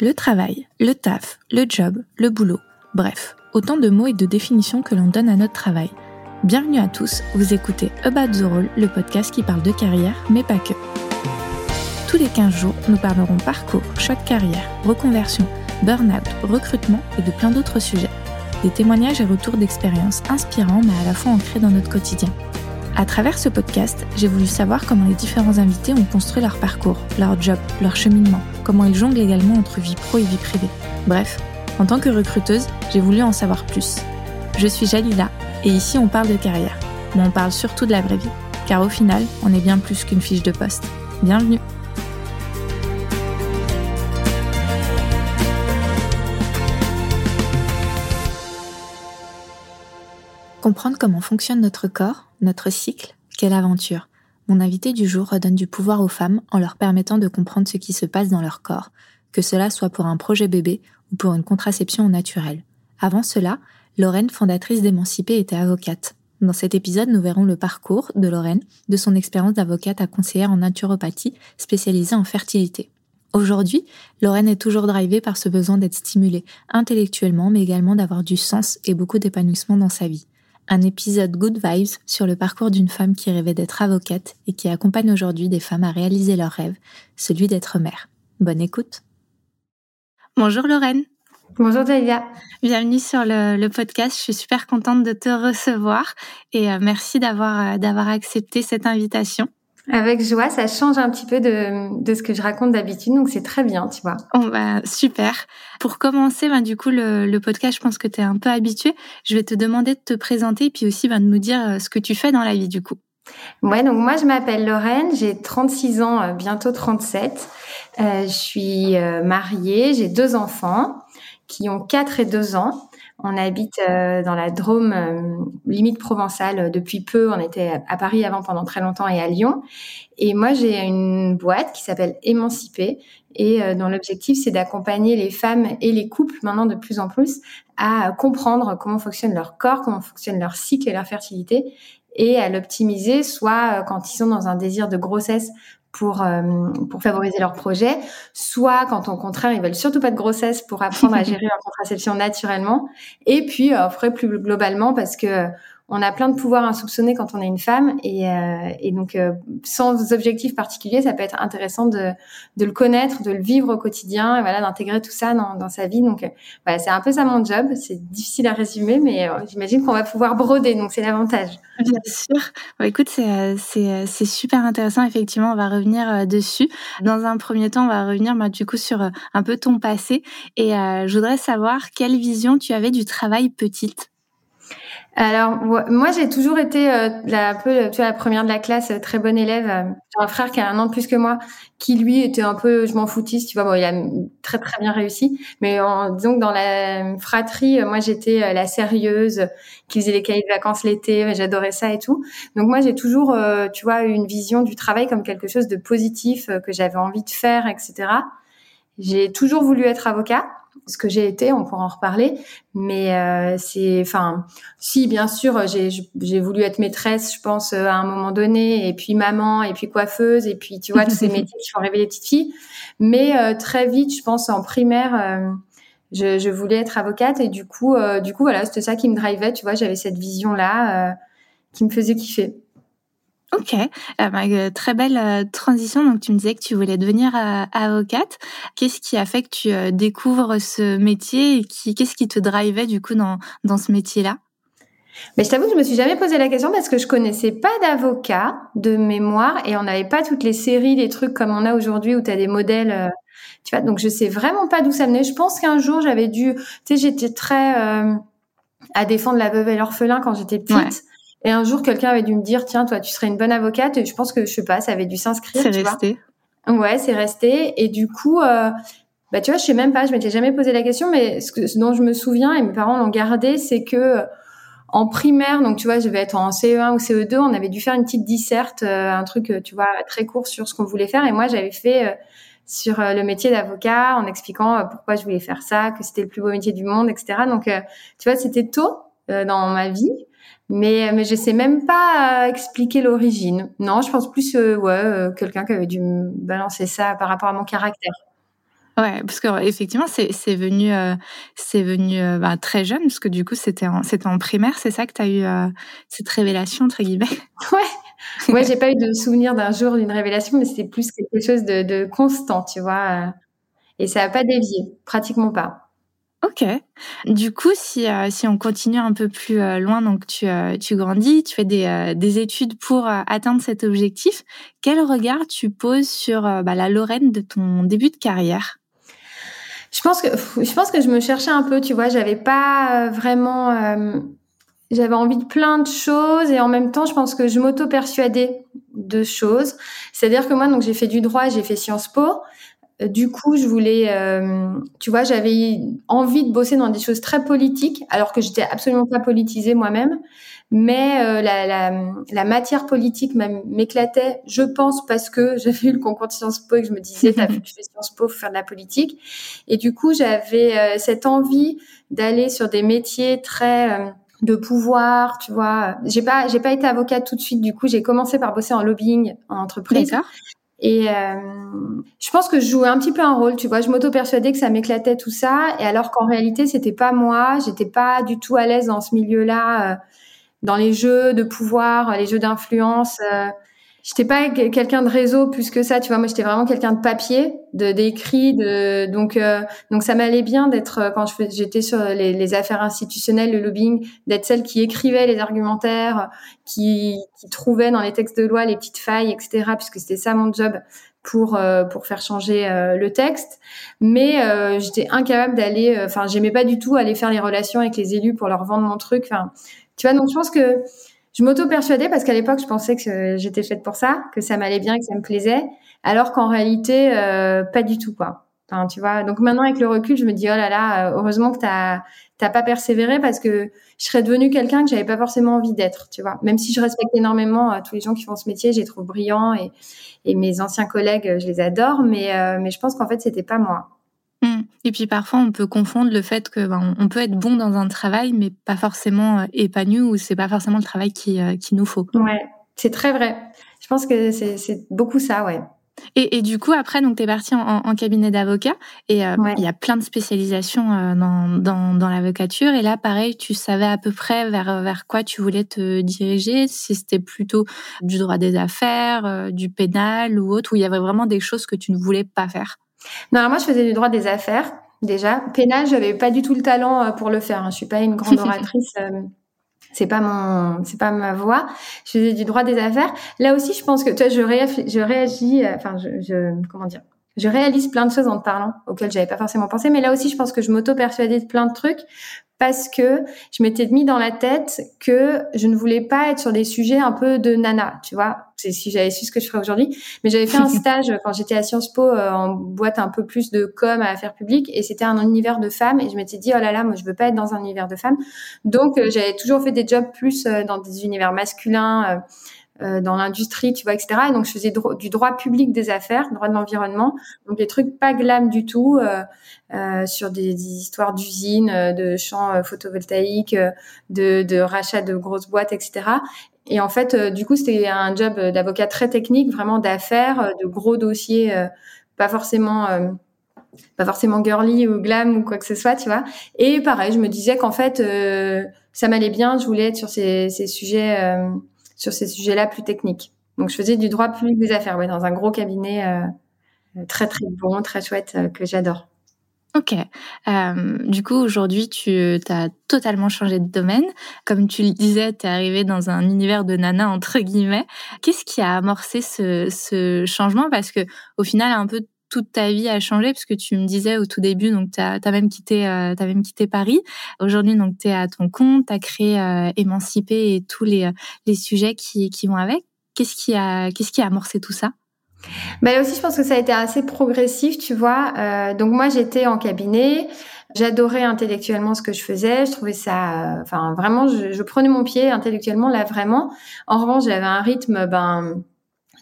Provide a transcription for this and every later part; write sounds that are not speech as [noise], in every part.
Le travail, le taf, le job, le boulot, bref, autant de mots et de définitions que l'on donne à notre travail. Bienvenue à tous, vous écoutez About the Role, le podcast qui parle de carrière, mais pas que. Tous les 15 jours, nous parlerons parcours, de carrière, reconversion, burn-out, recrutement et de plein d'autres sujets. Des témoignages et retours d'expériences inspirants mais à la fois ancrés dans notre quotidien. À travers ce podcast, j'ai voulu savoir comment les différents invités ont construit leur parcours, leur job, leur cheminement, comment ils jonglent également entre vie pro et vie privée. Bref, en tant que recruteuse, j'ai voulu en savoir plus. Je suis Jalila et ici on parle de carrière, mais on parle surtout de la vraie vie, car au final, on est bien plus qu'une fiche de poste. Bienvenue Comprendre comment fonctionne notre corps, notre cycle, quelle aventure. Mon invité du jour redonne du pouvoir aux femmes en leur permettant de comprendre ce qui se passe dans leur corps, que cela soit pour un projet bébé ou pour une contraception naturelle. Avant cela, Lorraine, fondatrice d'Émancipée, était avocate. Dans cet épisode, nous verrons le parcours de Lorraine, de son expérience d'avocate à conseillère en naturopathie spécialisée en fertilité. Aujourd'hui, Lorraine est toujours drivée par ce besoin d'être stimulée intellectuellement, mais également d'avoir du sens et beaucoup d'épanouissement dans sa vie un épisode Good Vibes sur le parcours d'une femme qui rêvait d'être avocate et qui accompagne aujourd'hui des femmes à réaliser leur rêve, celui d'être mère. Bonne écoute. Bonjour Lorraine. Bonjour Dalia. Bienvenue sur le, podcast. Je suis super contente de te recevoir et euh, merci d'avoir euh, d'avoir accepté cette invitation. Avec joie, ça change un petit peu de, de ce que je raconte d'habitude, donc c'est très bien, tu vois. Oh, bah, super. Pour commencer, bah, du coup, le, le podcast, je pense que tu es un peu habitué. Je vais te demander de te présenter et puis aussi bah, de nous dire euh, ce que tu fais dans la vie, du coup. Ouais, donc moi, je m'appelle Lorraine, j'ai 36 ans, euh, bientôt 37. Euh, je suis euh, mariée, j'ai deux enfants qui ont 4 et 2 ans. On habite euh, dans la Drôme, euh, limite provençale euh, depuis peu. On était à Paris avant pendant très longtemps et à Lyon. Et moi, j'ai une boîte qui s'appelle Émancipée et dont l'objectif, c'est d'accompagner les femmes et les couples maintenant de plus en plus à comprendre comment fonctionne leur corps, comment fonctionne leur cycle et leur fertilité et à l'optimiser, soit quand ils sont dans un désir de grossesse pour euh, pour favoriser leur projet, soit quand au contraire ils veulent surtout pas de grossesse pour apprendre à gérer [laughs] leur contraception naturellement, et puis euh, après plus globalement parce que on a plein de pouvoirs insoupçonnés quand on est une femme et, euh, et donc euh, sans objectif particulier, ça peut être intéressant de, de le connaître, de le vivre au quotidien, et voilà, d'intégrer tout ça dans, dans sa vie. Donc euh, c'est un peu ça mon job. C'est difficile à résumer, mais j'imagine qu'on va pouvoir broder, donc c'est l'avantage. Bien sûr. Bon, écoute, c'est c'est super intéressant. Effectivement, on va revenir dessus. Dans un premier temps, on va revenir bah, du coup sur un peu ton passé et je voudrais savoir quelle vision tu avais du travail petite. Alors moi j'ai toujours été euh, la, un peu tu vois, la première de la classe, euh, très bonne élève. Euh, j'ai un frère qui a un an de plus que moi, qui lui était un peu je m'en foutiste, tu vois. Bon, il a très très bien réussi, mais en, disons que dans la fratrie, moi j'étais la sérieuse qui faisait les cahiers de vacances l'été, j'adorais ça et tout. Donc moi j'ai toujours, tu vois, une vision du travail comme quelque chose de positif que j'avais envie de faire, etc. J'ai toujours voulu être avocat ce que j'ai été, on pourra en reparler. Mais euh, c'est, enfin, si bien sûr, j'ai voulu être maîtresse, je pense euh, à un moment donné, et puis maman, et puis coiffeuse, et puis tu vois tous ces [laughs] métiers qui font rêver les petites filles. Mais euh, très vite, je pense en primaire. Euh, je, je, voulais être avocate et du coup, du coup voilà, c'était ça qui me drivait, tu vois, j'avais cette vision là qui me faisait kiffer. Ok, euh, bah, euh, très belle euh, transition. Donc tu me disais que tu voulais devenir avocate. Qu'est-ce qui a fait que tu découvres ce métier et qui, qu'est-ce qui te drivait du coup dans, dans ce métier-là? Mais je t'avoue que je me suis jamais posé la question parce que je connaissais pas d'avocat de mémoire et on n'avait pas toutes les séries, les trucs comme on a aujourd'hui où tu as des modèles, tu vois. Donc je sais vraiment pas d'où ça venait. Je pense qu'un jour j'avais dû, tu sais, j'étais très à défendre la veuve et l'orphelin quand j'étais petite. Et un jour, quelqu'un avait dû me dire, tiens, toi, tu serais une bonne avocate. Et je pense que, je sais pas, ça avait dû s'inscrire. C'est resté. Ouais, c'est resté. Et du coup, euh, bah, tu vois, je sais même pas, je m'étais jamais posé la question, mais ce, que, ce dont je me souviens, et mes parents l'ont gardé, c'est que en primaire, donc tu vois, je vais être en CE1 ou CE2, on avait dû faire une petite disserte, euh, un truc, euh, tu vois, très court sur ce qu'on voulait faire. Et moi, j'avais fait euh, sur le métier d'avocat en expliquant pourquoi je voulais faire ça, que c'était le plus beau métier du monde, etc. Donc, tu vois, c'était tôt dans ma vie. Mais, mais je sais même pas expliquer l'origine. Non, je pense plus, euh, ouais, euh, quelqu'un qui avait dû me balancer ça par rapport à mon caractère. Ouais, parce que effectivement, c'est c'est venu euh, c'est venu euh, bah, très jeune, parce que du coup, c'était en, en primaire, c'est ça que tu as eu euh, cette révélation entre guillemets? [laughs] Ouais, ouais, j'ai pas eu de souvenir d'un jour d'une révélation, mais c'était plus quelque chose de, de constant, tu vois. et ça a pas dévié, pratiquement pas. Ok. Du coup, si, euh, si on continue un peu plus euh, loin, donc tu, euh, tu grandis, tu fais des, des études pour atteindre cet objectif, quel regard tu poses sur bah, la Lorraine de ton début de carrière? Je pense que je pense que je me cherchais un peu, tu vois, j'avais pas vraiment j'avais envie de plein de choses et en même temps, je pense que je m'auto-persuadais de choses. C'est-à-dire que moi, donc j'ai fait du droit, j'ai fait Sciences Po. Euh, du coup, je voulais, euh, tu vois, j'avais envie de bosser dans des choses très politiques, alors que j'étais absolument pas politisée moi-même. Mais euh, la, la, la, matière politique m'éclatait, je pense, parce que [laughs] j'avais eu le concours de Sciences Po et que je me disais, t'as fait Sciences Po, faut faire de la politique. Et du coup, j'avais cette envie d'aller sur des métiers très de pouvoir, tu vois. J'ai pas, j'ai pas été avocate tout de suite. Du coup, j'ai commencé par bosser en lobbying en entreprise. Et euh, je pense que je jouais un petit peu un rôle, tu vois. Je m'auto-persuadais que ça m'éclatait tout ça, et alors qu'en réalité, c'était pas moi. J'étais pas du tout à l'aise dans ce milieu-là, euh, dans les jeux de pouvoir, les jeux d'influence. Euh, j'étais pas quelqu'un de réseau plus que ça, tu vois. Moi, j'étais vraiment quelqu'un de papier, de d'écrit, de donc euh, donc ça m'allait bien d'être euh, quand j'étais sur les, les, affaires institutionnelles, le lobbying, d'être celle qui écrivait les argumentaires, qui, qui trouvait dans les textes de loi les petites failles, etc. Puisque c'était ça mon job pour euh, pour faire changer le texte mais j'étais incapable d'aller enfin j'aimais pas du tout aller faire les relations avec les élus pour leur vendre mon truc enfin tu vois donc je pense que je m'auto-persuadais parce qu'à l'époque, je pensais que j'étais faite pour ça, que ça m'allait bien, que ça me plaisait, alors qu'en réalité, euh, pas du tout, quoi. Enfin, tu vois. Donc maintenant, avec le recul, je me dis, oh là là, euh, heureusement que t'as t'as pas persévéré parce que je serais devenue quelqu'un que j'avais pas forcément envie d'être, tu vois. Même si je respecte énormément euh, tous les gens qui font ce métier, je les trouve brillants et, et mes anciens collègues, je les adore, mais, mais je pense qu'en fait, c'était pas moi. Et puis parfois, on peut confondre le fait que ben, on peut être bon dans un travail, mais pas forcément euh, épanoui ou c'est pas forcément le travail qui, euh, qui nous faut. Ouais, c'est très vrai. Je pense que c'est beaucoup ça, ouais. Et, et, du coup, après, donc, tu es partie en, en cabinet d'avocat et euh, il y a plein de spécialisations dans, dans, dans l'avocature. Et là, pareil, tu savais à peu près vers, vers quoi tu voulais te diriger, si c'était plutôt du droit des affaires, du pénal ou autre, où il y avait vraiment des choses que tu ne voulais pas faire? Non, moi, je faisais du droit des affaires, déjà. Pénal, j'avais pas du tout le talent euh, pour le faire. Hein. Je suis pas une grande [laughs] oratrice. Euh, c'est pas mon, c'est pas ma voix. Je faisais du droit des affaires. Là aussi, je pense que, toi, je, je réagis, euh, enfin, je, je, comment dire, je réalise plein de choses en te parlant auxquelles j'avais pas forcément pensé. Mais là aussi, je pense que je m'auto-persuadais de plein de trucs parce que je m'étais mis dans la tête que je ne voulais pas être sur des sujets un peu de nana, tu vois. C'est si j'avais su ce que je ferais aujourd'hui. Mais j'avais fait un [laughs] stage quand j'étais à Sciences Po euh, en boîte un peu plus de com à affaires publiques et c'était un univers de femmes et je m'étais dit oh là là moi je veux pas être dans un univers de femmes. Donc euh, j'avais toujours fait des jobs plus euh, dans des univers masculins euh, dans l'industrie, tu vois, etc. Et donc, je faisais du droit public des affaires, droit de l'environnement, donc des trucs pas glam du tout, euh, euh, sur des, des histoires d'usines, euh, de champs photovoltaïques, de, de rachat de grosses boîtes, etc. Et en fait, du coup, c'était un job d'avocat très technique, vraiment d'affaires, de gros dossiers, pas forcément pas forcément girly ou glam ou quoi que ce soit, tu vois. Et pareil, je me disais qu'en fait, ça m'allait bien, je voulais être sur ces, ces sujets sur ces sujets-là plus techniques. Donc, je faisais du droit public des affaires, dans un gros cabinet euh, très très bon, très chouette euh, que j'adore. Ok. Euh, du coup, aujourd'hui, tu as totalement changé de domaine. Comme tu le disais, tu es arrivé dans un univers de nana, entre guillemets. Qu'est-ce qui a amorcé ce, ce changement? Parce que au final, un peu toute ta vie a changé parce que tu me disais au tout début donc tu as, même quitté euh, as même quitté Paris. Aujourd'hui donc tu es à ton compte, tu as créé euh, Émancipé et tous les les sujets qui qui vont avec. Qu'est-ce qui a qu'est-ce qui a amorcé tout ça? Bah aussi, je pense que ça a été assez progressif, tu vois. Euh, donc moi, j'étais en cabinet, j'adorais intellectuellement ce que je faisais, je trouvais ça, enfin vraiment, je, prenais mon pied intellectuellement là vraiment. En revanche, j'avais un rythme, ben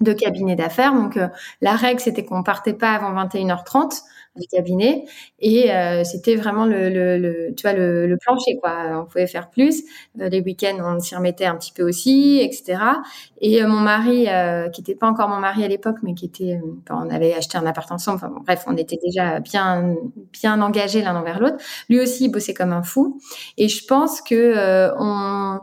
de cabinet d'affaires. Donc la règle c'était qu'on partait pas avant 21h30 du cabinet. Et euh, c'était vraiment le, le, le, tu vois le, le, plancher quoi. On pouvait faire plus. Euh, les week-ends on s'y remettait un petit peu aussi etc et euh, mon mari qui était pas encore mon mari à l'époque mais qui était on avait acheté un appart ensemble. Enfin, bref on était déjà bien bien engagés l'un envers l'autre. Lui aussi il bossait comme un fou. Et je pense que on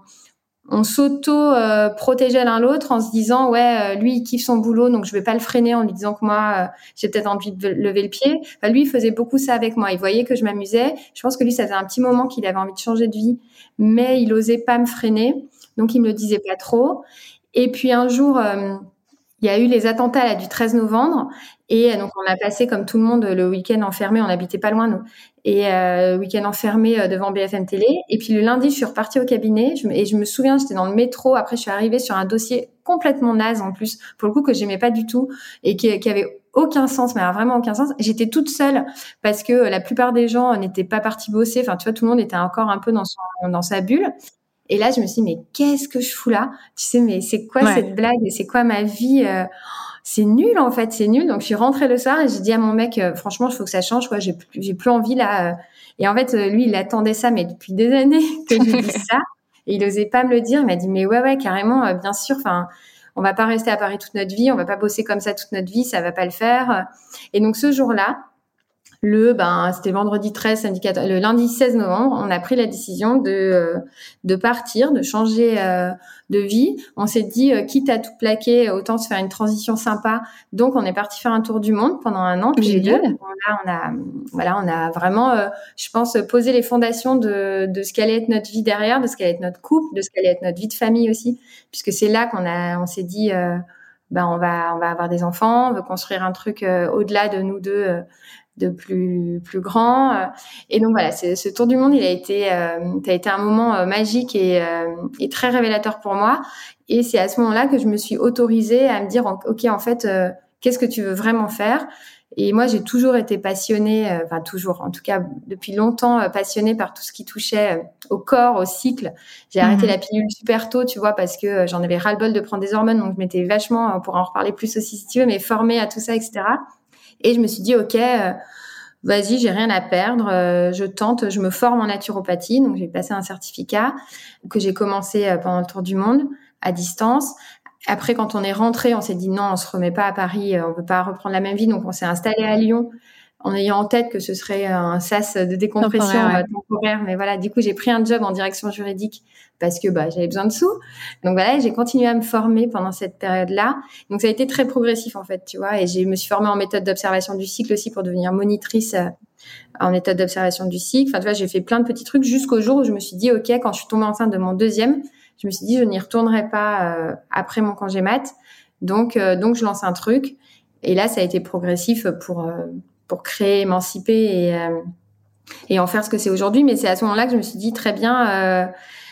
on s'auto-protégeait l'un l'autre en se disant ouais euh, lui il kiffe son boulot donc je vais pas le freiner en lui disant que moi euh, j'ai peut-être envie de lever le pied. lui il faisait beaucoup ça avec moi. Il voyait que je m'amusais. Je pense que lui ça faisait un petit moment qu'il avait envie de changer de vie, mais il osait pas me freiner donc il me le disait pas trop. Et puis un jour euh, il y a eu les attentats du 13 novembre et donc on a passé comme tout le monde le week-end enfermé, on n'habitait pas loin nous, et euh, week-end enfermé euh, devant BFM Télé. Et puis le lundi, je suis repartie au cabinet et je me souviens, j'étais dans le métro. Après, je suis arrivée sur un dossier complètement naze en plus, pour le coup que j'aimais pas du tout et qui, qui avait aucun sens, mais vraiment aucun sens. J'étais toute seule parce que la plupart des gens n'étaient pas partis bosser. Enfin, tu vois, tout le monde était encore un peu dans son dans sa bulle. Et là, je me suis dit, mais qu'est-ce que je fous là? Tu sais, mais c'est quoi cette blague? Et c'est quoi ma vie euh, c'est nul en fait, c'est nul. Donc je suis rentrée le soir et j'ai dit à mon mec, euh, franchement, il faut que ça change, quoi. J'ai plus, j'ai plus envie là. Euh. Et en fait, lui, il attendait ça, mais depuis des années [laughs] que je lui dise ça. Et il osait pas me le dire. Il m'a dit, mais ouais, ouais, carrément, bien sûr. Enfin, on va pas rester à Paris toute notre vie, on va pas bosser comme ça toute notre vie, ça va pas le faire. Et donc ce jour-là, le ben c'était vendredi 13 indicateur le lundi 16 novembre on a pris la décision de euh, de partir de changer euh, de vie. On s'est dit euh, quitte à tout plaquer autant se faire une transition sympa. Donc on est parti faire un tour du monde pendant un an puis là on a voilà on a vraiment je pense posé les fondations de de ce qu'allait être notre vie derrière de ce qu'allait être notre couple de ce qu'allait être notre vie de famille aussi puisque c'est là qu'on a on s'est dit ben on va on va avoir des enfants, on veut construire un truc au-delà de nous deux de plus plus grand. Euh, et donc voilà, ce tour du monde, il a été, euh, ça a été un moment euh, magique et, et, très révélateur pour moi. Et c'est à ce moment-là que je me suis autorisée à me dire, ok, en fait, qu'est-ce que tu veux vraiment faire? Et moi, j'ai toujours été passionnée, enfin toujours, en tout cas depuis longtemps, passionnée par tout ce qui touchait au corps, au cycle. J'ai arrêté mhm. la pilule super tôt, tu vois, parce que j'en avais ras-le-bol de prendre des hormones, donc je m'étais vachement, on pourra en reparler plus aussi si tu veux, mais formée à tout ça, etc. Et je me suis dit, OK, euh, vas-y, j'ai rien à perdre, euh, je tente, je me forme en naturopathie. Donc, j'ai passé un certificat que j'ai commencé euh, pendant le tour du monde à distance. Après, quand on est rentré, on s'est dit non, on se remet pas à Paris, on veut pas reprendre la même vie. Donc, on s'est installé à Lyon en ayant en tête que ce serait un sas de décompression temporaire. Mais voilà, du coup, j'ai pris un job en direction juridique parce que bah, j'avais besoin de sous. Donc voilà, j'ai continué à me former pendant cette période-là. Donc ça a été très progressif en fait, tu vois. Et je me suis formée en méthode d'observation du cycle aussi pour devenir monitrice euh, en méthode d'observation du cycle. Enfin, tu vois, j'ai fait plein de petits trucs jusqu'au jour où je me suis dit, ok, quand je suis tombée enceinte de mon deuxième, je me suis dit, je n'y retournerai pas euh, après mon congé mat. Donc, euh, donc je lance un truc. Et là, ça a été progressif pour pour créer, émanciper et, euh, et en faire ce que c'est aujourd'hui. Mais c'est à ce moment-là que je me suis dit très bien, euh,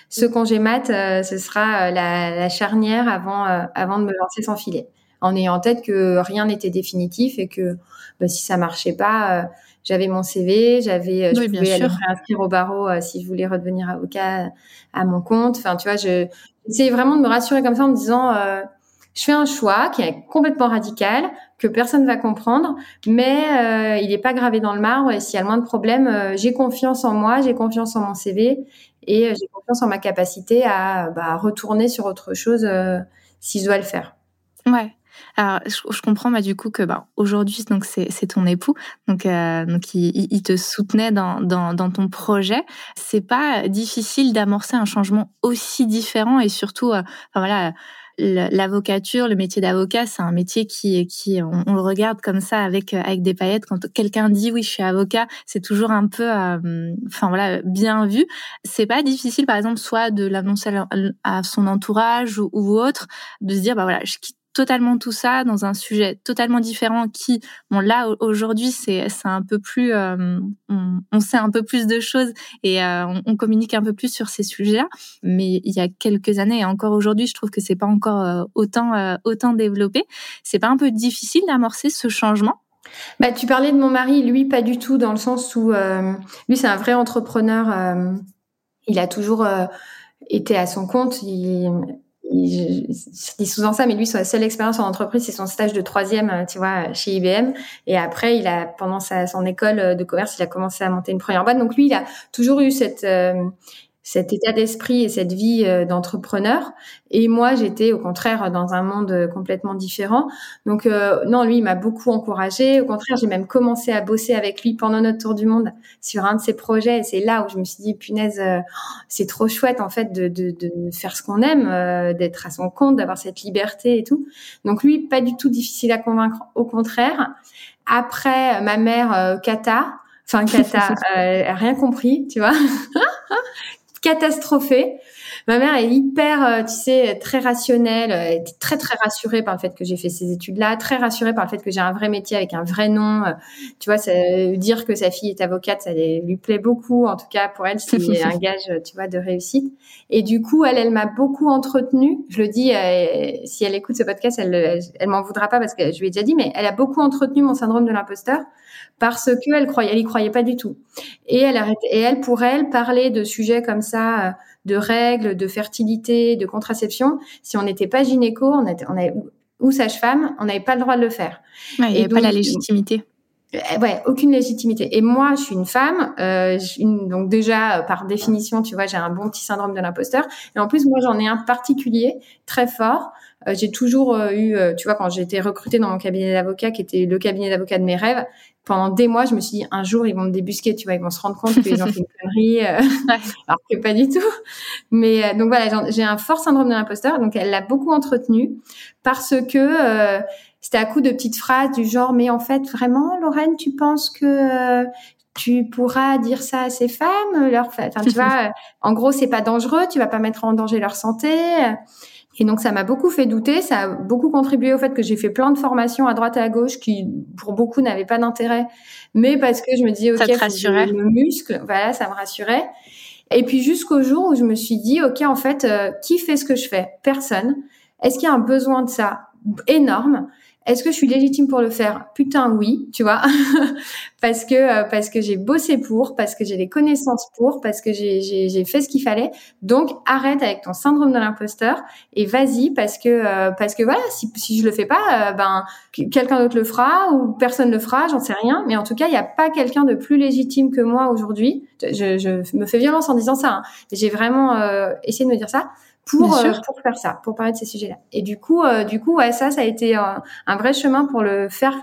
ce congé mat, euh, ce sera la, la, charnière avant, avant de me lancer sans filet, en ayant en tête que rien n'était définitif et que bah, si ça marchait pas, j'avais mon CV, j'avais, je pouvais aller réinscrire au barreau si je voulais redevenir avocat à mon compte. Enfin, tu vois, je j'essayais vraiment de me rassurer comme ça en me disant je fais un choix qui est complètement radical, que personne va comprendre, mais euh, il n'est pas gravé dans le marbre. Et s'il y a le moins de problèmes, euh, j'ai confiance en moi, j'ai confiance en mon CV et euh, j'ai confiance en ma capacité à bah, retourner sur autre chose si je dois le faire. Ouais. Alors, je, comprends bah, du coup que bah, aujourd'hui, c'est, ton époux, donc donc il, te soutenait dans, dans, dans ton projet. C'est pas difficile d'amorcer un changement aussi différent et surtout, enfin voilà l'avocature, le métier d'avocat, c'est un métier qui, qui on, le regarde comme ça avec avec des paillettes. Quand quelqu'un dit oui, je suis avocat, c'est toujours un peu, euh, enfin voilà, bien vu. C'est pas difficile, par exemple, soit de l'annoncer à, son entourage ou, ou, autre, de se dire bah voilà, je quitte totalement tout ça dans un sujet totalement différent qui, bon là aujourd'hui c'est un peu plus, euh, on, sait un peu plus de choses et euh, on, communique un peu plus sur ces sujets-là. Mais il y a quelques années et encore aujourd'hui, je trouve que c'est pas encore euh, autant autant développé. C'est pas un peu difficile d'amorcer ce changement? Bah, tu parlais de mon mari, lui pas du tout dans le sens où lui c'est un vrai entrepreneur. il a toujours été à son compte. Je, dis souvent ça, mais lui, sa seule expérience en entreprise, c'est son stage de troisième, tu vois, chez IBM. Et après, il a, pendant sa, son école de commerce, il a commencé à monter une première boîte. Donc lui, il a toujours eu cette, cet état d'esprit et cette vie euh, d'entrepreneur. Et moi, j'étais au contraire dans un monde euh, complètement différent. Donc euh, non, lui, il m'a beaucoup encouragé. Au contraire, j'ai même commencé à bosser avec lui pendant notre tour du monde sur un de ses projets. Et c'est là où je me suis dit, punaise, c'est trop chouette en fait de, de, de faire ce qu'on aime, d'être à son compte, d'avoir cette liberté et tout. Donc lui, pas du tout difficile à convaincre. Au contraire. Après, ma mère, Kata, enfin Kata, [laughs] euh, rien compris, tu vois, [laughs] catastrophée. Ma mère est hyper, euh, tu sais, très rationnelle, elle était très très rassurée par le fait que j'ai fait ces études-là, très rassurée par le fait que j'ai un vrai métier avec un vrai nom. Euh, tu vois, ça, dire que sa fille est avocate, ça lui plaît beaucoup. En tout cas, pour elle, c'est [laughs] un gage, tu vois, de réussite. Et du coup, elle, elle m'a beaucoup entretenue. Je le dis, euh, si elle écoute ce podcast, elle, elle m'en voudra pas parce que je lui ai déjà dit, mais elle a beaucoup entretenu mon syndrome de l'imposteur parce que elle croyait, elle y croyait pas du tout. Et elle arrêtait, et elle pour elle parler de sujets comme ça, euh, de règles, de fertilité, de contraception. Si on n'était pas gynéco, on était, on avait, ou sage-femme, on n'avait pas le droit de le faire. Ouais, il n'y avait pas la légitimité. Euh, ouais, aucune légitimité. Et moi, je suis une femme, euh, donc déjà par définition, tu vois, j'ai un bon petit syndrome de l'imposteur. Et en plus, moi, j'en ai un particulier très fort. Euh, j'ai toujours eu, tu vois, quand j'ai été recrutée dans mon cabinet d'avocat, qui était le cabinet d'avocat de mes rêves, pendant des mois, je me suis dit un jour ils vont me débusquer, tu vois, ils vont se rendre compte qu'ils ont fait une connerie, euh, [laughs] alors que pas du tout. Mais euh, donc voilà, j'ai un fort syndrome de l'imposteur, donc elle l'a beaucoup entretenu parce que euh, c'était à coup de petites phrases du genre mais en fait vraiment Lorraine, tu penses que tu pourras dire ça à ces femmes, leur, enfin tu vois, [laughs] en gros c'est pas dangereux, tu vas pas mettre en danger leur santé. Et donc ça m'a beaucoup fait douter, ça a beaucoup contribué au fait que j'ai fait plein de formations à droite et à gauche qui pour beaucoup n'avaient pas d'intérêt, mais parce que je me disais ok, le muscle, voilà, ça me rassurait. Et puis jusqu'au jour où je me suis dit ok, en fait, euh, qui fait ce que je fais? Personne. Est-ce qu'il y a un besoin de ça? Énorme est-ce que je suis légitime pour le faire? Putain oui, tu vois, [laughs] parce que euh, parce que j'ai bossé pour, parce que j'ai les connaissances pour, parce que j'ai fait ce qu'il fallait. Donc arrête avec ton syndrome de l'imposteur et vas-y parce que euh, parce que voilà, si si je le fais pas, euh, ben quelqu'un d'autre le fera ou personne le fera, j'en sais rien. Mais en tout cas, il n'y a pas quelqu'un de plus légitime que moi aujourd'hui. Je, je, me fais violence en disant ça. Hein. J'ai vraiment essayé de me dire ça pour euh, pour faire ça, pour parler de ces sujets-là. Et du coup, euh, du coup, ouais, ça, ça a été un, un, vrai chemin pour le faire.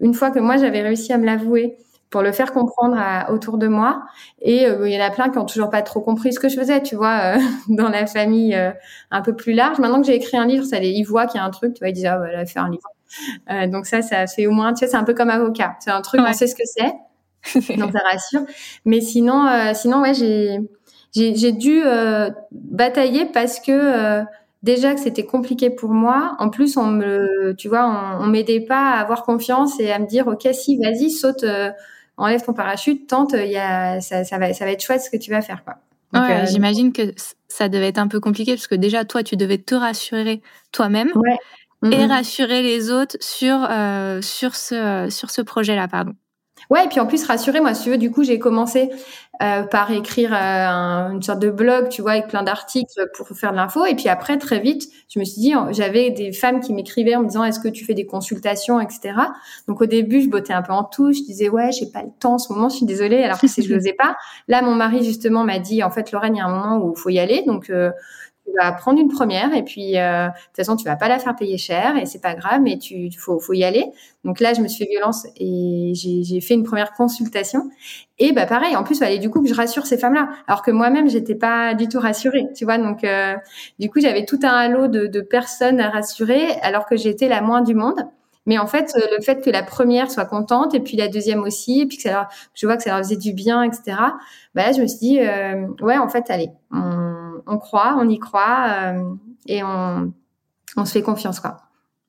Une fois que moi j'avais réussi à me l'avouer, pour le faire comprendre à, autour de moi. Et euh, il y en a plein qui ont toujours pas trop compris ce que je faisais, tu vois, [laughs] dans la famille un peu plus large. Maintenant que j'ai écrit un livre, ça les, ils voient qu'il y a un truc, tu vois, ils disent ah voilà, faire un livre. donc ça, ça fait au moins, tu vois, c'est un peu comme avocat. C'est un truc, on sait ce que c'est, [laughs] donc ça rassure. Mais sinon, sinon ouais, j'ai j'ai dû euh, batailler parce que euh, déjà que c'était compliqué pour moi. En plus, on me, tu vois, on, on m'aidait pas à avoir confiance et à me dire, ok, si, vas-y, saute, euh, enlève ton parachute, tente, il y a, ça, ça, va, ça va être chouette ce que tu vas faire, quoi. ouais, J'imagine que ça devait être un peu compliqué parce que déjà, toi, tu devais te rassurer toi-même ouais. et rassurer les autres sur sur ce sur ce projet-là, pardon. Ouais, et puis en plus rassurer, moi, si tu veux, du coup, j'ai commencé euh, par écrire euh, une sorte de blog, tu vois, avec plein d'articles pour faire de l'info. Et puis après, très vite, je me suis dit, j'avais des femmes qui m'écrivaient en me disant, est-ce que tu fais des consultations, etc. Donc au début, je bottais un peu en touche, je disais, ouais, j'ai pas le temps en ce moment, je suis désolée, alors que si je [laughs] n'osais pas. Là, mon mari justement m'a dit, en fait, Lorraine, il y a un moment où il faut y aller, donc euh, tu vas prendre une première et puis euh, de toute façon tu vas pas la faire payer cher et c'est pas grave mais tu faut faut y aller. Donc là je me suis fait violence et j'ai fait une première consultation. Et bah pareil en plus fallait du coup que je rassure ces femmes là alors que moi-même j'étais pas du tout rassurée tu vois. Donc euh, du coup j'avais tout un halo de, de personnes à rassurer alors que j'étais la moins du monde. Mais en fait, le fait que la première soit contente et puis la deuxième aussi, et puis que ça leur, je vois que ça leur faisait du bien, etc. Bah là, je me suis dit, euh, ouais, en fait, allez, on croit, on y croit euh, et on, on se fait confiance, quoi.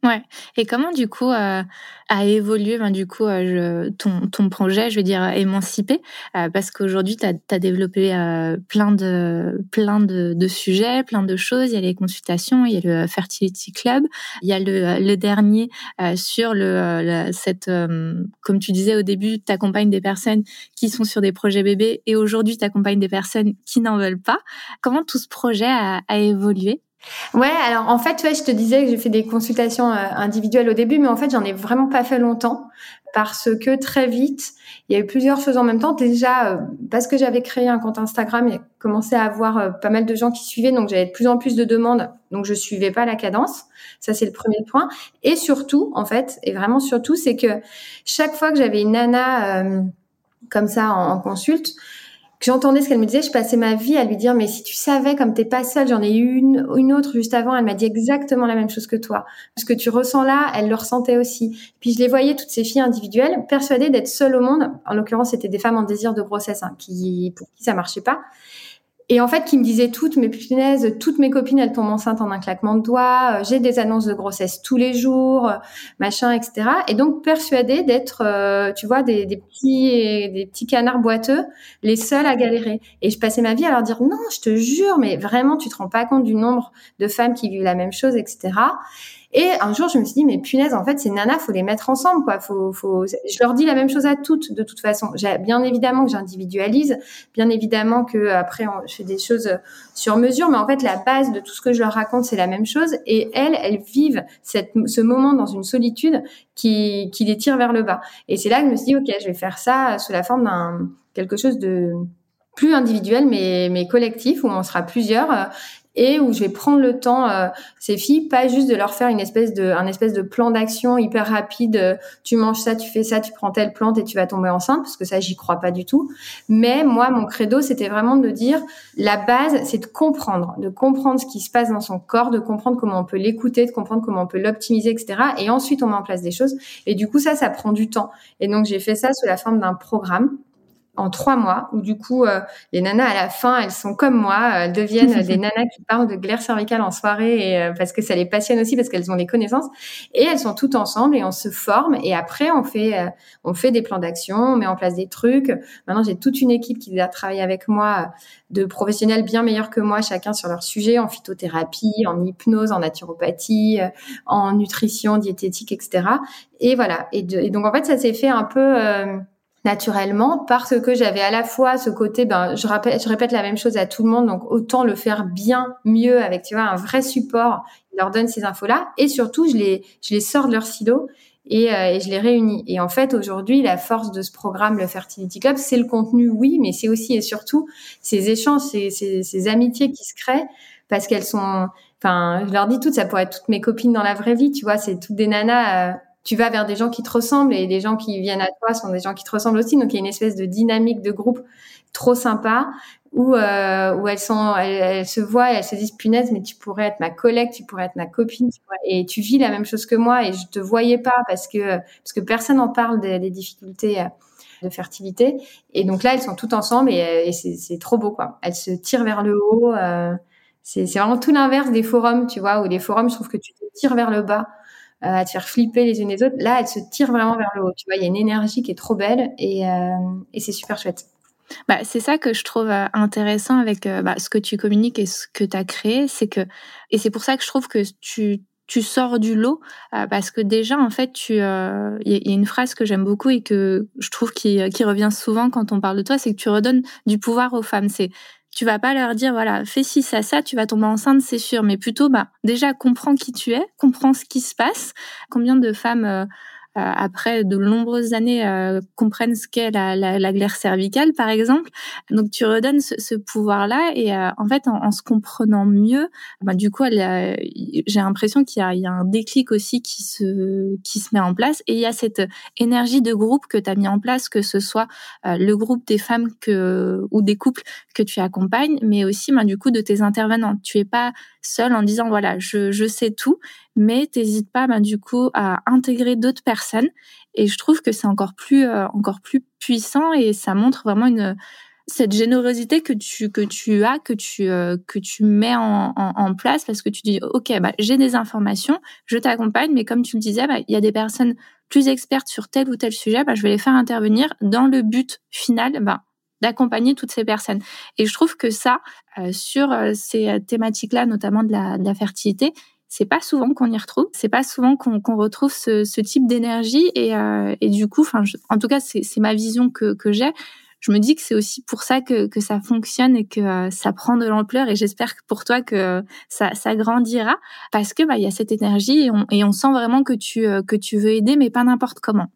Ouais. Et comment du coup euh, a évolué ben, du coup euh, je, ton, ton projet, je veux dire émancipé, euh, parce qu'aujourd'hui tu as, développé euh, plein de plein de, de, sujets, plein de choses. Il y a les consultations, il y a le fertility club, il y a le, le dernier euh, sur le cette comme tu disais au début, tu accompagnes des personnes qui sont sur des projets bébés et aujourd'hui tu accompagnes des personnes qui n'en veulent pas. Comment tout ce projet a, a évolué? Ouais, alors en fait, ouais, je te disais que j'ai fait des consultations euh, individuelles au début, mais en fait, j'en ai vraiment pas fait longtemps parce que très vite, il y a eu plusieurs choses en même temps. Déjà, euh, parce que j'avais créé un compte Instagram et commencé à avoir euh, pas mal de gens qui suivaient, donc j'avais de plus en plus de demandes, donc je suivais pas la cadence. Ça, c'est le premier point. Et surtout, en fait, et vraiment surtout, c'est que chaque fois que j'avais une nana comme ça en, en consulte, j'entendais ce qu'elle me disait, je passais ma vie à lui dire, mais si tu savais, comme t'es pas seule, j'en ai eu une, une autre juste avant, elle m'a dit exactement la même chose que toi. Ce que tu ressens là, elle le ressentait aussi. Puis je les voyais, toutes ces filles individuelles, persuadées d'être seules au monde. En l'occurrence, c'était des femmes en désir de grossesse, hein, qui, pour qui ça marchait pas et en fait qui me disait toutes mes punaises, toutes mes copines elles tombent enceintes en un claquement de doigts, euh, j'ai des annonces de grossesse tous les jours, euh, machin, etc. Et donc persuadée d'être, euh, tu vois, des, des, petits des petits canards boiteux, les seuls à galérer. Et je passais ma vie à leur dire non, je te jure, mais vraiment tu te rends pas compte du nombre de femmes qui vivent la même chose, etc. Et un jour, je me suis dit, mais punaise, en fait, ces nanas, faut les mettre ensemble, quoi. Faut, faut, je leur dis la même chose à toutes, de toute façon. Bien évidemment que j'individualise, bien évidemment que après, je fais des choses sur mesure, mais en fait, la base de tout ce que je leur raconte, c'est la même chose. Et elles, elles vivent ce moment dans une solitude qui, qui les tire vers le bas. Et c'est là que je me suis dit, ok, je vais faire ça sous la forme d'un quelque chose de plus individuel mais mais collectif où on sera plusieurs et où je vais prendre le temps euh, ces filles pas juste de leur faire une espèce de un espèce de plan d'action hyper rapide euh, tu manges ça tu fais ça tu prends telle plante et tu vas tomber enceinte parce que ça j'y crois pas du tout. Mais moi mon credo c'était vraiment de dire la base c'est de comprendre de comprendre ce qui se passe dans son corps de comprendre comment on peut l'écouter de comprendre comment on peut l'optimiser etc et ensuite on met en place des choses. Et du coup ça ça prend du temps. Et donc j'ai fait ça sous la forme d'un programme en trois mois, où du coup, euh, les nanas, à la fin, elles sont comme moi, elles deviennent [laughs] des nanas qui parlent de glaire cervicale en soirée, et, euh, parce que ça les passionne aussi, parce qu'elles ont les connaissances, et elles sont toutes ensemble, et on se forme, et après, on fait, euh, on fait des plans d'action, on met en place des trucs. Maintenant, j'ai toute une équipe qui a travaillé avec moi, de professionnels bien meilleurs que moi, chacun sur leur sujet, en phytothérapie, en hypnose, en naturopathie, en nutrition, diététique, etc. Et voilà. Et, et donc, en fait, ça s'est fait un peu naturellement parce que j'avais à la fois ce côté ben je répète je répète la même chose à tout le monde donc autant le faire bien mieux avec tu vois un vrai support il leur donne ces infos là et surtout je les je les sors de leur silo et, euh, et je les réunis. Et en fait aujourd'hui la force de ce programme le Fertility Club c'est le contenu oui mais c'est aussi et surtout ces échanges ces, ces, ces amitiés qui se créent parce qu'elles sont enfin je leur dis toutes ça pourrait être toutes mes copines dans la vraie vie tu vois c'est toutes des nanas euh, tu vas vers des gens qui te ressemblent et les gens qui viennent à toi sont des gens qui te ressemblent aussi. Donc il y a une espèce de dynamique de groupe trop sympa où euh, où elles sont elles, se voient et elles se disent punaise mais tu pourrais être ma collègue, tu pourrais être ma copine et tu vis la même chose que moi et je te voyais pas parce que parce que personne n'en parle des, difficultés euh, de fertilité et donc là elles sont toutes ensemble et, euh, et c'est trop beau quoi. Elles se tirent vers le haut. Euh, c'est vraiment tout l'inverse des forums, tu vois, où les forums, je trouve que tu te tires vers le bas. Euh, à te faire flipper les unes les autres. Là, elles se tirent vraiment vers le haut. Tu vois, il y a une énergie qui est trop belle et, euh, et c'est super chouette. Bah, c'est ça que je trouve euh, intéressant avec bah, ce que tu communiques et ce que tu as créé, c'est que et c'est pour ça que je trouve que tu tu sors du lot parce que déjà en fait tu il y, a une phrase que j'aime beaucoup et que je trouve qui, qui revient souvent quand on parle de toi c'est que tu redonnes du pouvoir aux femmes c'est tu vas pas leur dire voilà fais ci ça ça tu vas tomber enceinte c'est sûr. Mais plutôt bah déjà comprends qui tu es comprends ce qui se passe. Combien de femmes euh, après de nombreuses années euh, comprennent ce qu'est la, la, la, glaire cervicale, par exemple. Donc tu redonnes ce, ce pouvoir-là et euh, en fait, en, en, se comprenant mieux, bah, du coup, j'ai l'impression qu'il y, y, a un déclic aussi qui se qui se met en place et il y a cette énergie de groupe que tu as mis en place, que ce soit le groupe des femmes que ou des couples que tu accompagnes, mais aussi bah, du coup de tes intervenants. Tu es pas seul en disant voilà, je, je sais tout, mais t'hésites pas bah, du coup à intégrer d'autres personnes. Et je trouve que c'est encore plus euh, encore plus puissant et ça montre vraiment une cette générosité que tu que tu as que tu euh, que tu mets en, place parce que tu dis ok bah j'ai des informations je t'accompagne mais comme tu le disais bah, il y a des personnes plus expertes sur tel ou tel sujet bah, je vais les faire intervenir dans le but final bah, d'accompagner toutes ces personnes. Et je trouve que ça, euh, sur ces thématiques-là, notamment de la fertilité, c'est pas souvent qu'on y retrouve, c'est pas souvent qu'on retrouve ce, ce type d'énergie et, euh, et, du coup, enfin, en tout cas, c'est ma vision que, que j'ai. je me dis que c'est aussi pour ça que, que ça fonctionne et que ça prend de l'ampleur. Et j'espère pour toi que ça, ça grandira parce que bah il y a cette énergie et on, et on sent vraiment que tu que tu veux aider, mais pas n'importe comment.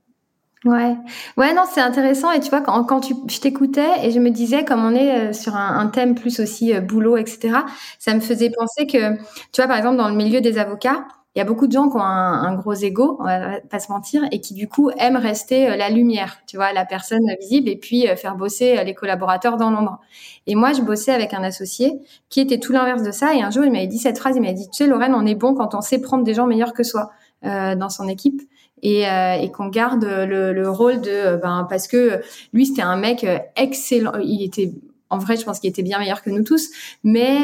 Ouais, ouais, non, c'est intéressant. Et tu vois, quand, quand tu, je t'écoutais et je me disais, comme on est euh, sur un, un thème plus aussi euh, boulot, etc., ça me faisait penser que, tu vois, par exemple, dans le milieu des avocats, il y a beaucoup de gens qui ont un, un, gros ego, on va pas se mentir, et qui du coup aiment rester euh, la lumière, tu vois, la personne visible, et puis faire bosser les collaborateurs dans l'ombre. Et moi, je bossais avec un associé qui était tout l'inverse de ça. Et un jour, il m'avait dit cette phrase, il m'a dit, tu sais, Lorraine, on est bon quand on sait prendre des gens meilleurs que soi euh, dans son équipe et, euh, et qu'on garde le, le, rôle de euh, ben parce que lui c'était un mec euh, excellent il était en vrai je pense qu'il était bien meilleur que nous tous mais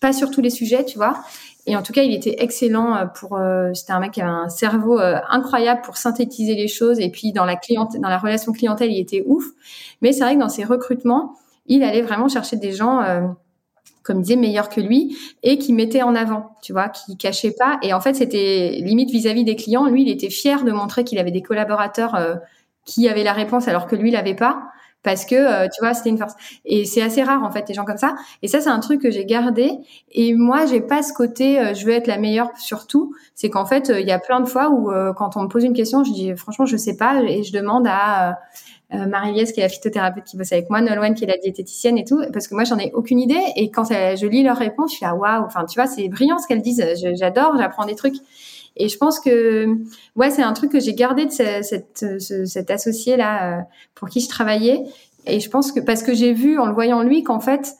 pas sur tous les sujets tu vois. Et en tout cas il était excellent pour c'était un mec qui avait un cerveau incroyable pour synthétiser les choses. Et puis dans la clientèle dans la relation clientèle il était ouf. Mais c'est vrai que dans ses recrutements il allait vraiment chercher des gens comme disait, meilleur que lui et qui mettait en avant, tu vois, qui cachait pas. Et en fait, c'était limite vis-à-vis des clients. Lui, il était fier de montrer qu'il avait des collaborateurs euh, qui avaient la réponse alors que lui l'avait pas. Parce que, euh, tu vois, c'était une force. Et c'est assez rare, en fait, les gens comme ça. Et ça, c'est un truc que j'ai gardé. Et moi, j'ai pas ce côté, euh, je veux être la meilleure sur tout. C'est qu'en fait, il y a plein de fois où, quand on me pose une question, je dis, franchement, je sais pas. Et je demande à euh, Marie-Liès qui est la phytothérapeute qui bosse avec moi, Nolwenn qui est la diététicienne et tout, parce que moi j'en ai aucune idée. Et quand je lis leurs réponses, je suis là waouh, enfin tu vois c'est brillant ce qu'elles disent, j'adore, j'apprends des trucs. Et je pense que ouais c'est un truc que j'ai gardé de cette, cet associé là euh, pour qui je travaillais. Et je pense que parce que j'ai vu en le voyant lui qu'en fait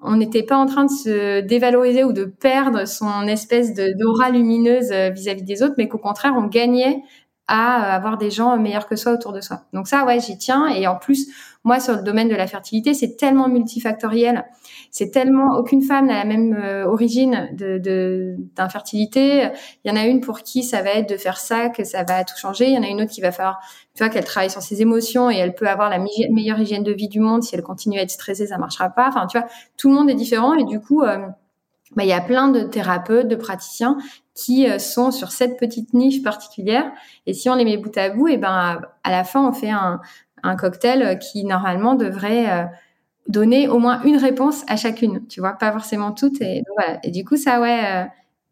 on n'était pas en train de se dévaloriser ou de perdre son espèce d'aura lumineuse euh, vis-à-vis des autres, mais qu'au contraire, on gagnait à avoir des gens meilleurs que soi autour de soi. Donc ça, ouais, j'y tiens. Et en plus, moi, sur le domaine de la fertilité, c'est tellement multifactoriel. C'est tellement aucune femme n'a la même euh, origine de d'infertilité. Il y en a une pour qui ça va être de faire ça que ça va tout changer. Il y en a une autre qui va falloir, tu vois, qu'elle travaille sur ses émotions et elle peut avoir la meilleure hygiène de vie du monde. Si elle continue à être stressée, ça marchera pas. Enfin, tu vois, tout le monde est différent et du coup. Euh, bah, il y a plein de thérapeutes, de praticiens qui euh, sont sur cette petite niche particulière. Et si on les met bout à bout, et ben à la fin, on fait un, un cocktail qui normalement devrait euh, donner au moins une réponse à chacune. Tu vois, pas forcément toutes. Et, et du coup, ça, ouais, euh,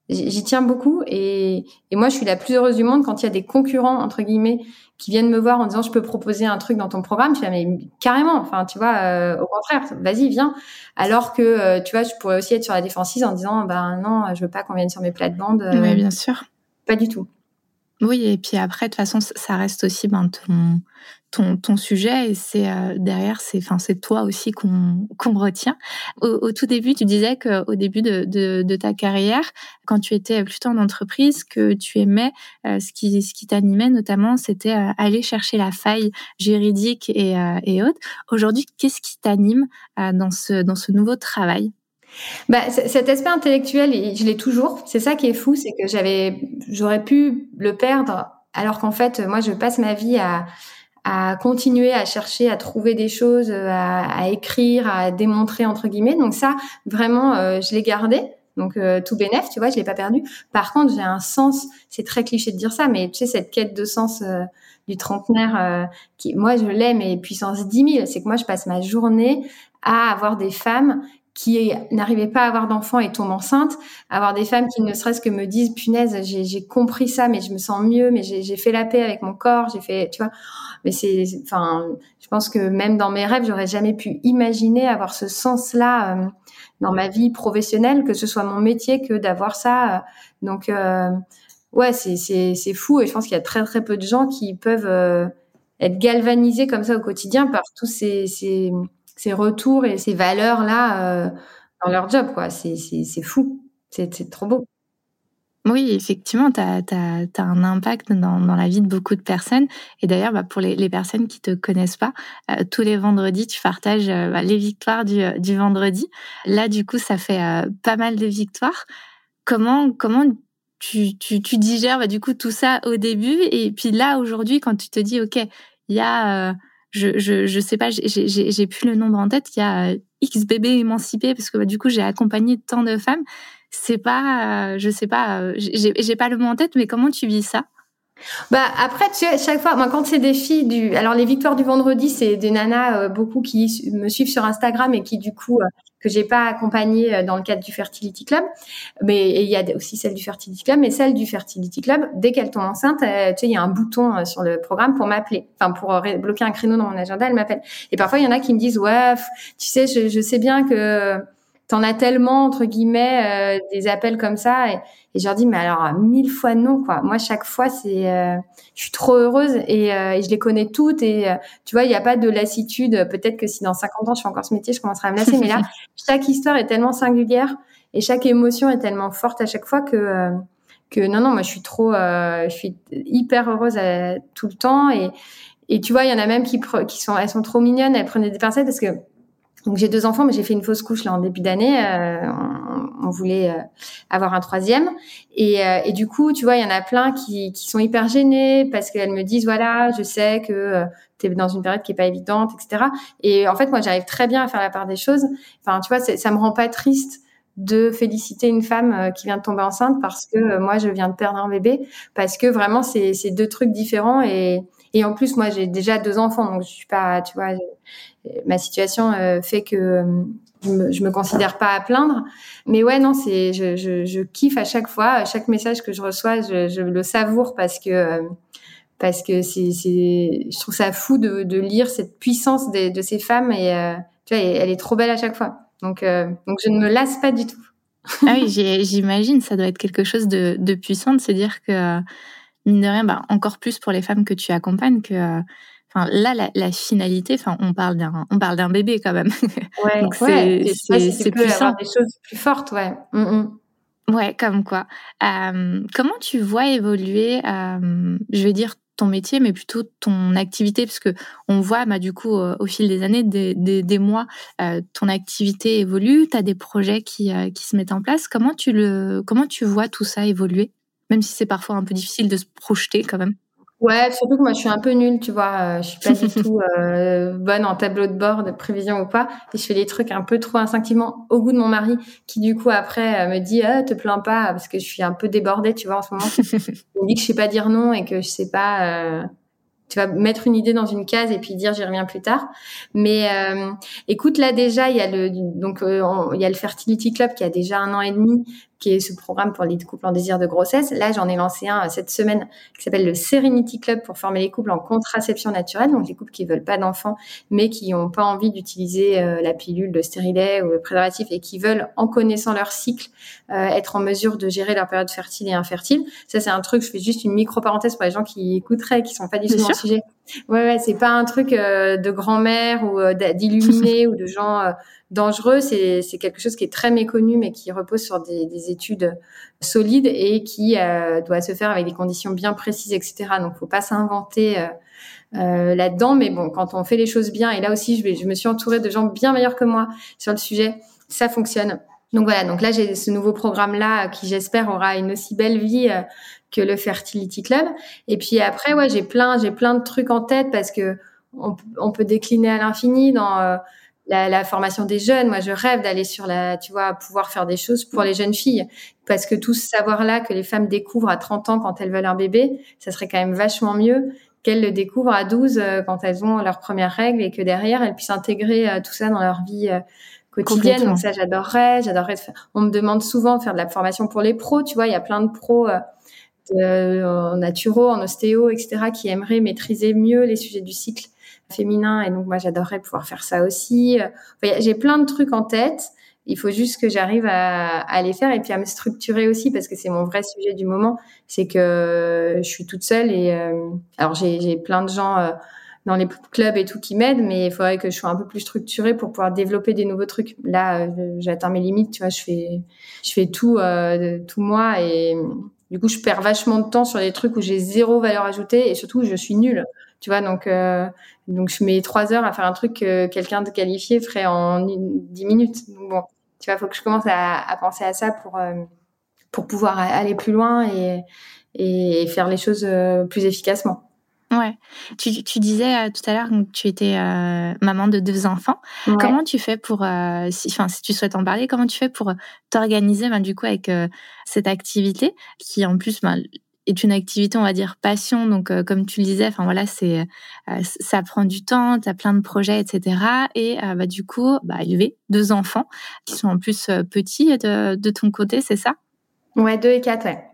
j'y tiens beaucoup. Et, et moi, je suis la plus heureuse du monde quand il y a des concurrents entre guillemets qui viennent me voir en disant je peux proposer un truc dans ton programme, je dis mais carrément, enfin tu vois, euh, au contraire, vas-y viens. Alors que euh, tu vois, je pourrais aussi être sur la défensive en disant ben non, je veux pas qu'on vienne sur mes plates-bandes. Euh, oui, bien sûr. Pas du tout. Oui, et puis après, de toute façon, ça reste aussi ben, ton, ton, ton sujet et c'est euh, derrière, c'est enfin c'est toi aussi qu'on qu'on retient. Au, au, tout début, tu disais que au début de, de, de, ta carrière, quand tu étais plutôt en entreprise, que tu aimais euh, ce qui ce qui t'animait notamment, c'était euh, aller chercher la faille juridique et, et autres. Aujourd'hui, qu'est-ce qui t'anime dans ce dans ce nouveau travail? Bah, cet aspect intellectuel, je l'ai toujours. C'est ça qui est fou, c'est que j'avais, j'aurais pu le perdre, alors qu'en fait, moi, je passe ma vie à, à continuer à chercher, à trouver des choses, à, écrire, à démontrer entre guillemets. Donc ça, vraiment, euh, je l'ai gardé. Donc euh, tout bénef, tu vois, je l'ai pas perdu. Par contre, j'ai un sens. C'est très cliché de dire ça, mais tu sais cette quête de sens euh, du trentenaire, qui, moi je l'ai, mais puissance 10 000. C'est que moi je passe ma journée à avoir des femmes qui n'arrivaient pas à avoir d'enfants et tombent enceintes, avoir des femmes qui ne serait-ce que me disent punaise, j'ai compris ça, mais je me sens mieux, mais j'ai fait la paix avec mon corps, j'ai fait, tu vois. Mais c'est, enfin, je pense que même dans mes rêves, j'aurais jamais pu imaginer avoir ce sens-là euh, dans ma vie professionnelle, que ce soit mon métier, que d'avoir ça. Donc, euh, ouais, c'est fou et je pense qu'il y a très très peu de gens qui peuvent euh, être galvanisés comme ça au quotidien par tous ces, ces ces retours et ces valeurs-là euh, dans leur job, quoi. C'est, fou. C'est, trop beau. Oui, effectivement, tu as, as, un impact dans, dans, la vie de beaucoup de personnes. Et d'ailleurs, bah, pour les, les, personnes qui te connaissent pas, euh, tous les vendredis, tu partages euh, bah, les victoires du, du, vendredi. Là, du coup, ça fait pas mal de victoires. Comment, comment tu, tu, tu digères bah, du coup tout ça au début? Et puis là, aujourd'hui, quand tu te dis, OK, il y a je, je, sais pas, j'ai plus le nombre en tête. Il y a euh, X bébés émancipés parce que bah, du coup j'ai accompagné tant de femmes. C'est pas, euh, je sais pas, euh, j'ai pas le mot en tête, mais comment tu vis ça? Bah après, tu sais, chaque fois, moi, quand c'est des filles du, alors les victoires du vendredi, c'est des nanas euh, beaucoup qui me suivent sur Instagram et qui du coup euh, que j'ai pas accompagnées euh, dans le cadre du Fertility Club, mais il y a aussi celle du Fertility Club, mais celle du Fertility Club, dès qu'elle tombe enceinte, tu sais, il y a un bouton sur le programme pour m'appeler, enfin pour bloquer un créneau dans mon agenda, elle m'appelle. Et parfois, il y en a qui me disent, ouais, tu sais, je, je sais bien que t'en as tellement entre guillemets euh, des appels comme ça et, et, je leur dis mais alors mille fois non quoi. Moi chaque fois c'est euh, je suis trop heureuse et, euh, et, je les connais toutes et tu vois il n'y a pas de lassitude. Peut-être que si dans 50 ans je fais encore ce métier je commencerai à me lasser mais là [laughs] chaque histoire est tellement singulière et chaque émotion est tellement forte à chaque fois que que non non moi je suis trop je suis hyper heureuse tout le temps et et tu vois il y en a même qui qui sont elles sont trop mignonnes elles prenaient des pincettes parce que donc j'ai deux enfants, mais j'ai fait une fausse couche là en début d'année. Euh, on, on, voulait euh, avoir un troisième, et, euh, et, du coup, tu vois, il y en a plein qui, qui sont hyper gênés parce qu'elles me disent voilà, je sais que tu es dans une période qui est pas évidente, etc. Et en fait, moi, j'arrive très bien à faire la part des choses. Enfin, tu vois, ça me rend pas triste de féliciter une femme qui vient de tomber enceinte parce que moi, je viens de perdre un bébé, parce que vraiment, c'est deux trucs différents et et en plus, moi, j'ai déjà deux enfants, donc je suis pas, tu vois, ma situation euh, fait que euh, je me, me considère pas à plaindre. Mais ouais, non, c'est, je, kiffe à chaque fois, chaque message que je reçois, je, le savoure parce que euh, parce que c'est, je trouve ça fou de, lire cette puissance de, ces femmes et tu vois, elle est trop belle à chaque fois. Donc, donc je ne me lasse pas du tout. ah oui, j'imagine, ça doit être quelque chose de, puissant de se dire que mine de rien, bah, encore plus pour les femmes que tu accompagnes, que euh, enfin là la, la, finalité enfin on parle d'un on parle d'un bébé quand même. [laughs] Ouais donc c'est c'est puissant des choses plus fortes ouais. Mm, mm. ouais comme quoi. Euh, comment tu vois évoluer euh, je vais dire ton métier mais plutôt ton activité? Parce que on voit bah du coup au fil des années des, des, des mois ton activité évolue tu as des projets qui qui se mettent en place. Comment tu le comment tu vois tout ça évoluer? Même si c'est parfois un peu difficile de se projeter quand même. Ouais, surtout que moi je suis un peu nulle, tu vois, euh, je suis pas du [laughs] tout euh, bonne en tableau de bord, de prévision ou pas, et je fais des trucs un peu trop instinctivement au goût de mon mari, qui du coup après euh, me dit ah, te plains pas parce que je suis un peu débordée, tu vois, en ce moment. [laughs] Il me dit que je sais pas dire non et que je sais pas tu vas mettre une idée dans une case et puis dire j'y reviens plus tard. Mais euh, écoute, là déjà il y a le donc il y a le Fertility Club qui a déjà un an et demi qui est ce programme pour les couples en désir de grossesse. Là, j'en ai lancé un euh, cette semaine qui s'appelle le Serenity Club pour former les couples en contraception naturelle, donc les couples qui veulent pas d'enfants mais qui n'ont pas envie d'utiliser euh, la pilule, le stérilet ou le préservatif et qui veulent, en connaissant leur cycle, euh, être en mesure de gérer leur période fertile et infertile. Ça, c'est un truc. Je fais juste une micro parenthèse pour les gens qui écouteraient, qui sont pas du tout dans le sujet. Ouais, ouais, c'est pas un truc de grand-mère ou d'illuminé [laughs] ou de gens dangereux. C'est, quelque chose qui est très méconnu, mais qui repose sur des, des études solides et qui euh, doit se faire avec des conditions bien précises, etc. Donc, faut pas s'inventer euh, euh, là-dedans. Mais bon, quand on fait les choses bien, et là aussi, je, je me suis entourée de gens bien meilleurs que moi sur le sujet, ça fonctionne. Donc voilà, donc là j'ai ce nouveau programme-là qui j'espère aura une aussi belle vie que le Fertility Club. Et puis après, ouais, j'ai plein, j'ai plein de trucs en tête parce que on, on peut décliner à l'infini dans la, la, formation des jeunes. Moi, je rêve d'aller sur la, tu vois, pouvoir faire des choses pour les jeunes filles. Parce que tout ce savoir-là que les femmes découvrent à 30 ans quand elles veulent un bébé, ça serait quand même vachement mieux qu'elles le découvrent à 12 euh, quand elles ont leurs premières règles et que derrière, elles puissent intégrer euh, tout ça dans leur vie euh, quotidienne. Donc ça, j'adorerais. J'adorerais. On me demande souvent de faire de la formation pour les pros. Tu vois, il y a plein de pros en naturo, en ostéo, etc., qui aimeraient maîtriser mieux les sujets du cycle féminin et donc moi j'adorerais pouvoir faire ça aussi. j'ai plein de trucs en tête. Il faut juste que j'arrive à, à, les faire et puis à me structurer aussi parce que c'est mon vrai sujet du moment. C'est que je suis toute seule et euh, alors j'ai plein de gens euh, dans les clubs et tout qui m'aident, mais il faudrait que je sois un peu plus structurée pour pouvoir développer des nouveaux trucs. Là, euh, j'atteins mes limites, tu vois, je fais je fais tout tout moi et du coup je perds vachement de temps sur des trucs où j'ai zéro valeur ajoutée et surtout je suis nulle. Tu vois, donc, euh, donc je mets trois heures à faire un truc que quelqu'un de qualifié ferait en dix minutes. Donc bon, tu vois, il faut que je commence à, à penser à ça pour, euh, pour pouvoir aller plus loin et, et faire les choses euh, plus efficacement. Ouais. Tu, tu disais tout à l'heure que tu étais maman de deux enfants. Comment tu fais pour, si, enfin, si tu souhaites en parler, comment tu fais pour t'organiser, ben, du coup, avec cette activité qui, en plus, ben, est une activité, on va dire, passion. Donc, euh, comme tu le disais, enfin voilà, c'est euh, ça prend du temps, tu as plein de projets, etc. Et euh, bah, du coup, bah, élever deux enfants qui sont en plus petits de, de ton côté, c'est ça? Ouais, deux et quatre, ouais.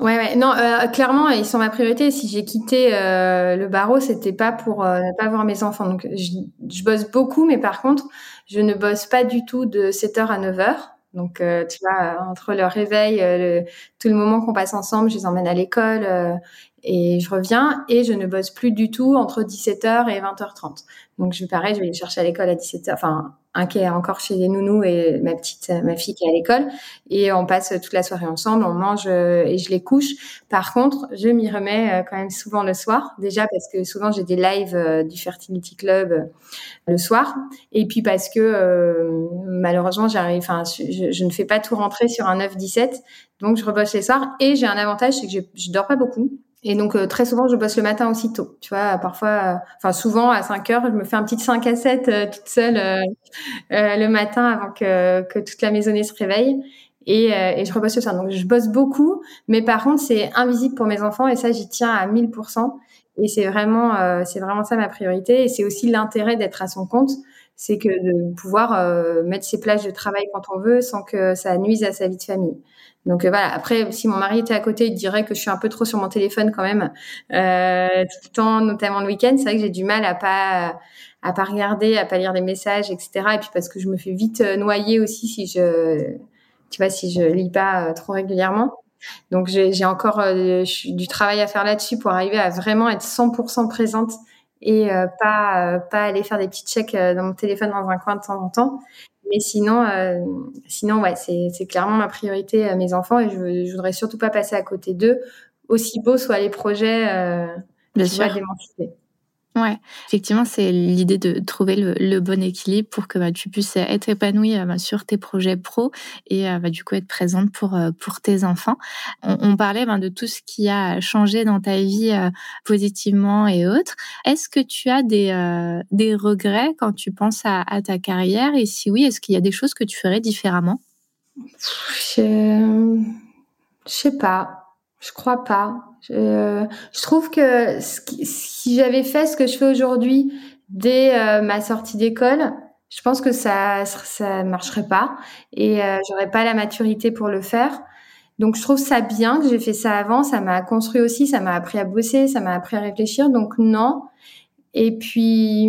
Ouais, ouais. Non, clairement, ils sont ma priorité. Si j'ai quitté le barreau, c'était pas pour ne pas voir mes enfants. Donc, je, je, bosse beaucoup, mais par contre, je ne bosse pas du tout de 7h à 9h. Donc, euh, tu vois, entre le réveil, euh, le, tout le moment qu'on passe ensemble, je les emmène à l'école euh, et je reviens et je ne bosse plus du tout entre 17h et 20h30. Donc, je pareil, je vais les chercher à l'école à 17h, enfin, un qui est encore chez les nounous et ma petite, ma fille qui est à l'école. Et on passe toute la soirée ensemble, on mange et je les couche. Par contre, je m'y remets quand même souvent le soir. Déjà parce que souvent j'ai des lives du Fertility Club le soir. Et puis parce que malheureusement, j'arrive, enfin, je, je, ne fais pas tout rentrer sur un 9-17. Donc, je rebosse les soirs. Et j'ai un avantage, c'est que je, je dors pas beaucoup. Et donc euh, très souvent je bosse le matin aussitôt. Tu vois, parfois, euh, enfin souvent à 5 heures, je me fais un petit 5 à 7 euh, toute seule le matin avant que, que toute la maisonnée se réveille. Et, et je rebosse le soir. Donc je bosse beaucoup, mais par contre c'est invisible pour mes enfants et ça j'y tiens à 1000%. Et c'est vraiment, c'est vraiment ça ma priorité. Et c'est aussi l'intérêt d'être à son compte, c'est que de pouvoir mettre ses plages de travail quand on veut sans que ça nuise à sa vie de famille. Donc euh, voilà. Après, si mon mari était à côté, il dirait que je suis un peu trop sur mon téléphone quand même euh, tout le temps, notamment le week-end. C'est vrai que j'ai du mal à pas à pas regarder, à pas lire des messages, etc. Et puis parce que je me fais vite euh, noyer aussi si je, tu vois, si je lis pas euh, trop régulièrement. Donc j'ai encore euh, du travail à faire là-dessus pour arriver à vraiment être 100% présente et pas pas aller faire des petits checks dans mon téléphone dans un coin de temps en temps. Mais sinon, euh, sinon ouais, c'est clairement ma priorité à mes enfants et je, je voudrais surtout pas passer à côté d'eux, aussi beaux soient les projets euh, Bien sûr. Ouais, effectivement, c'est l'idée de trouver le, bon équilibre pour que bah, tu puisses être épanouie euh, bah, sur tes projets pro et euh, bah, du coup être présente pour euh, pour tes enfants. On, parlait de tout ce qui a changé dans ta vie positivement et autres. Est-ce que tu as des des regrets quand tu penses à, à ta carrière? Et si oui, est-ce qu'il y a des choses que tu ferais différemment? Je je sais pas. Je crois pas. Je, je trouve que si j'avais fait ce que je fais aujourd'hui dès euh, ma sortie d'école, je pense que ça ça marcherait pas et euh, j'aurais pas la maturité pour le faire. Donc je trouve ça bien que j'ai fait ça avant, ça m'a construit aussi, ça m'a appris à bosser, ça m'a appris à réfléchir. Donc non. Et puis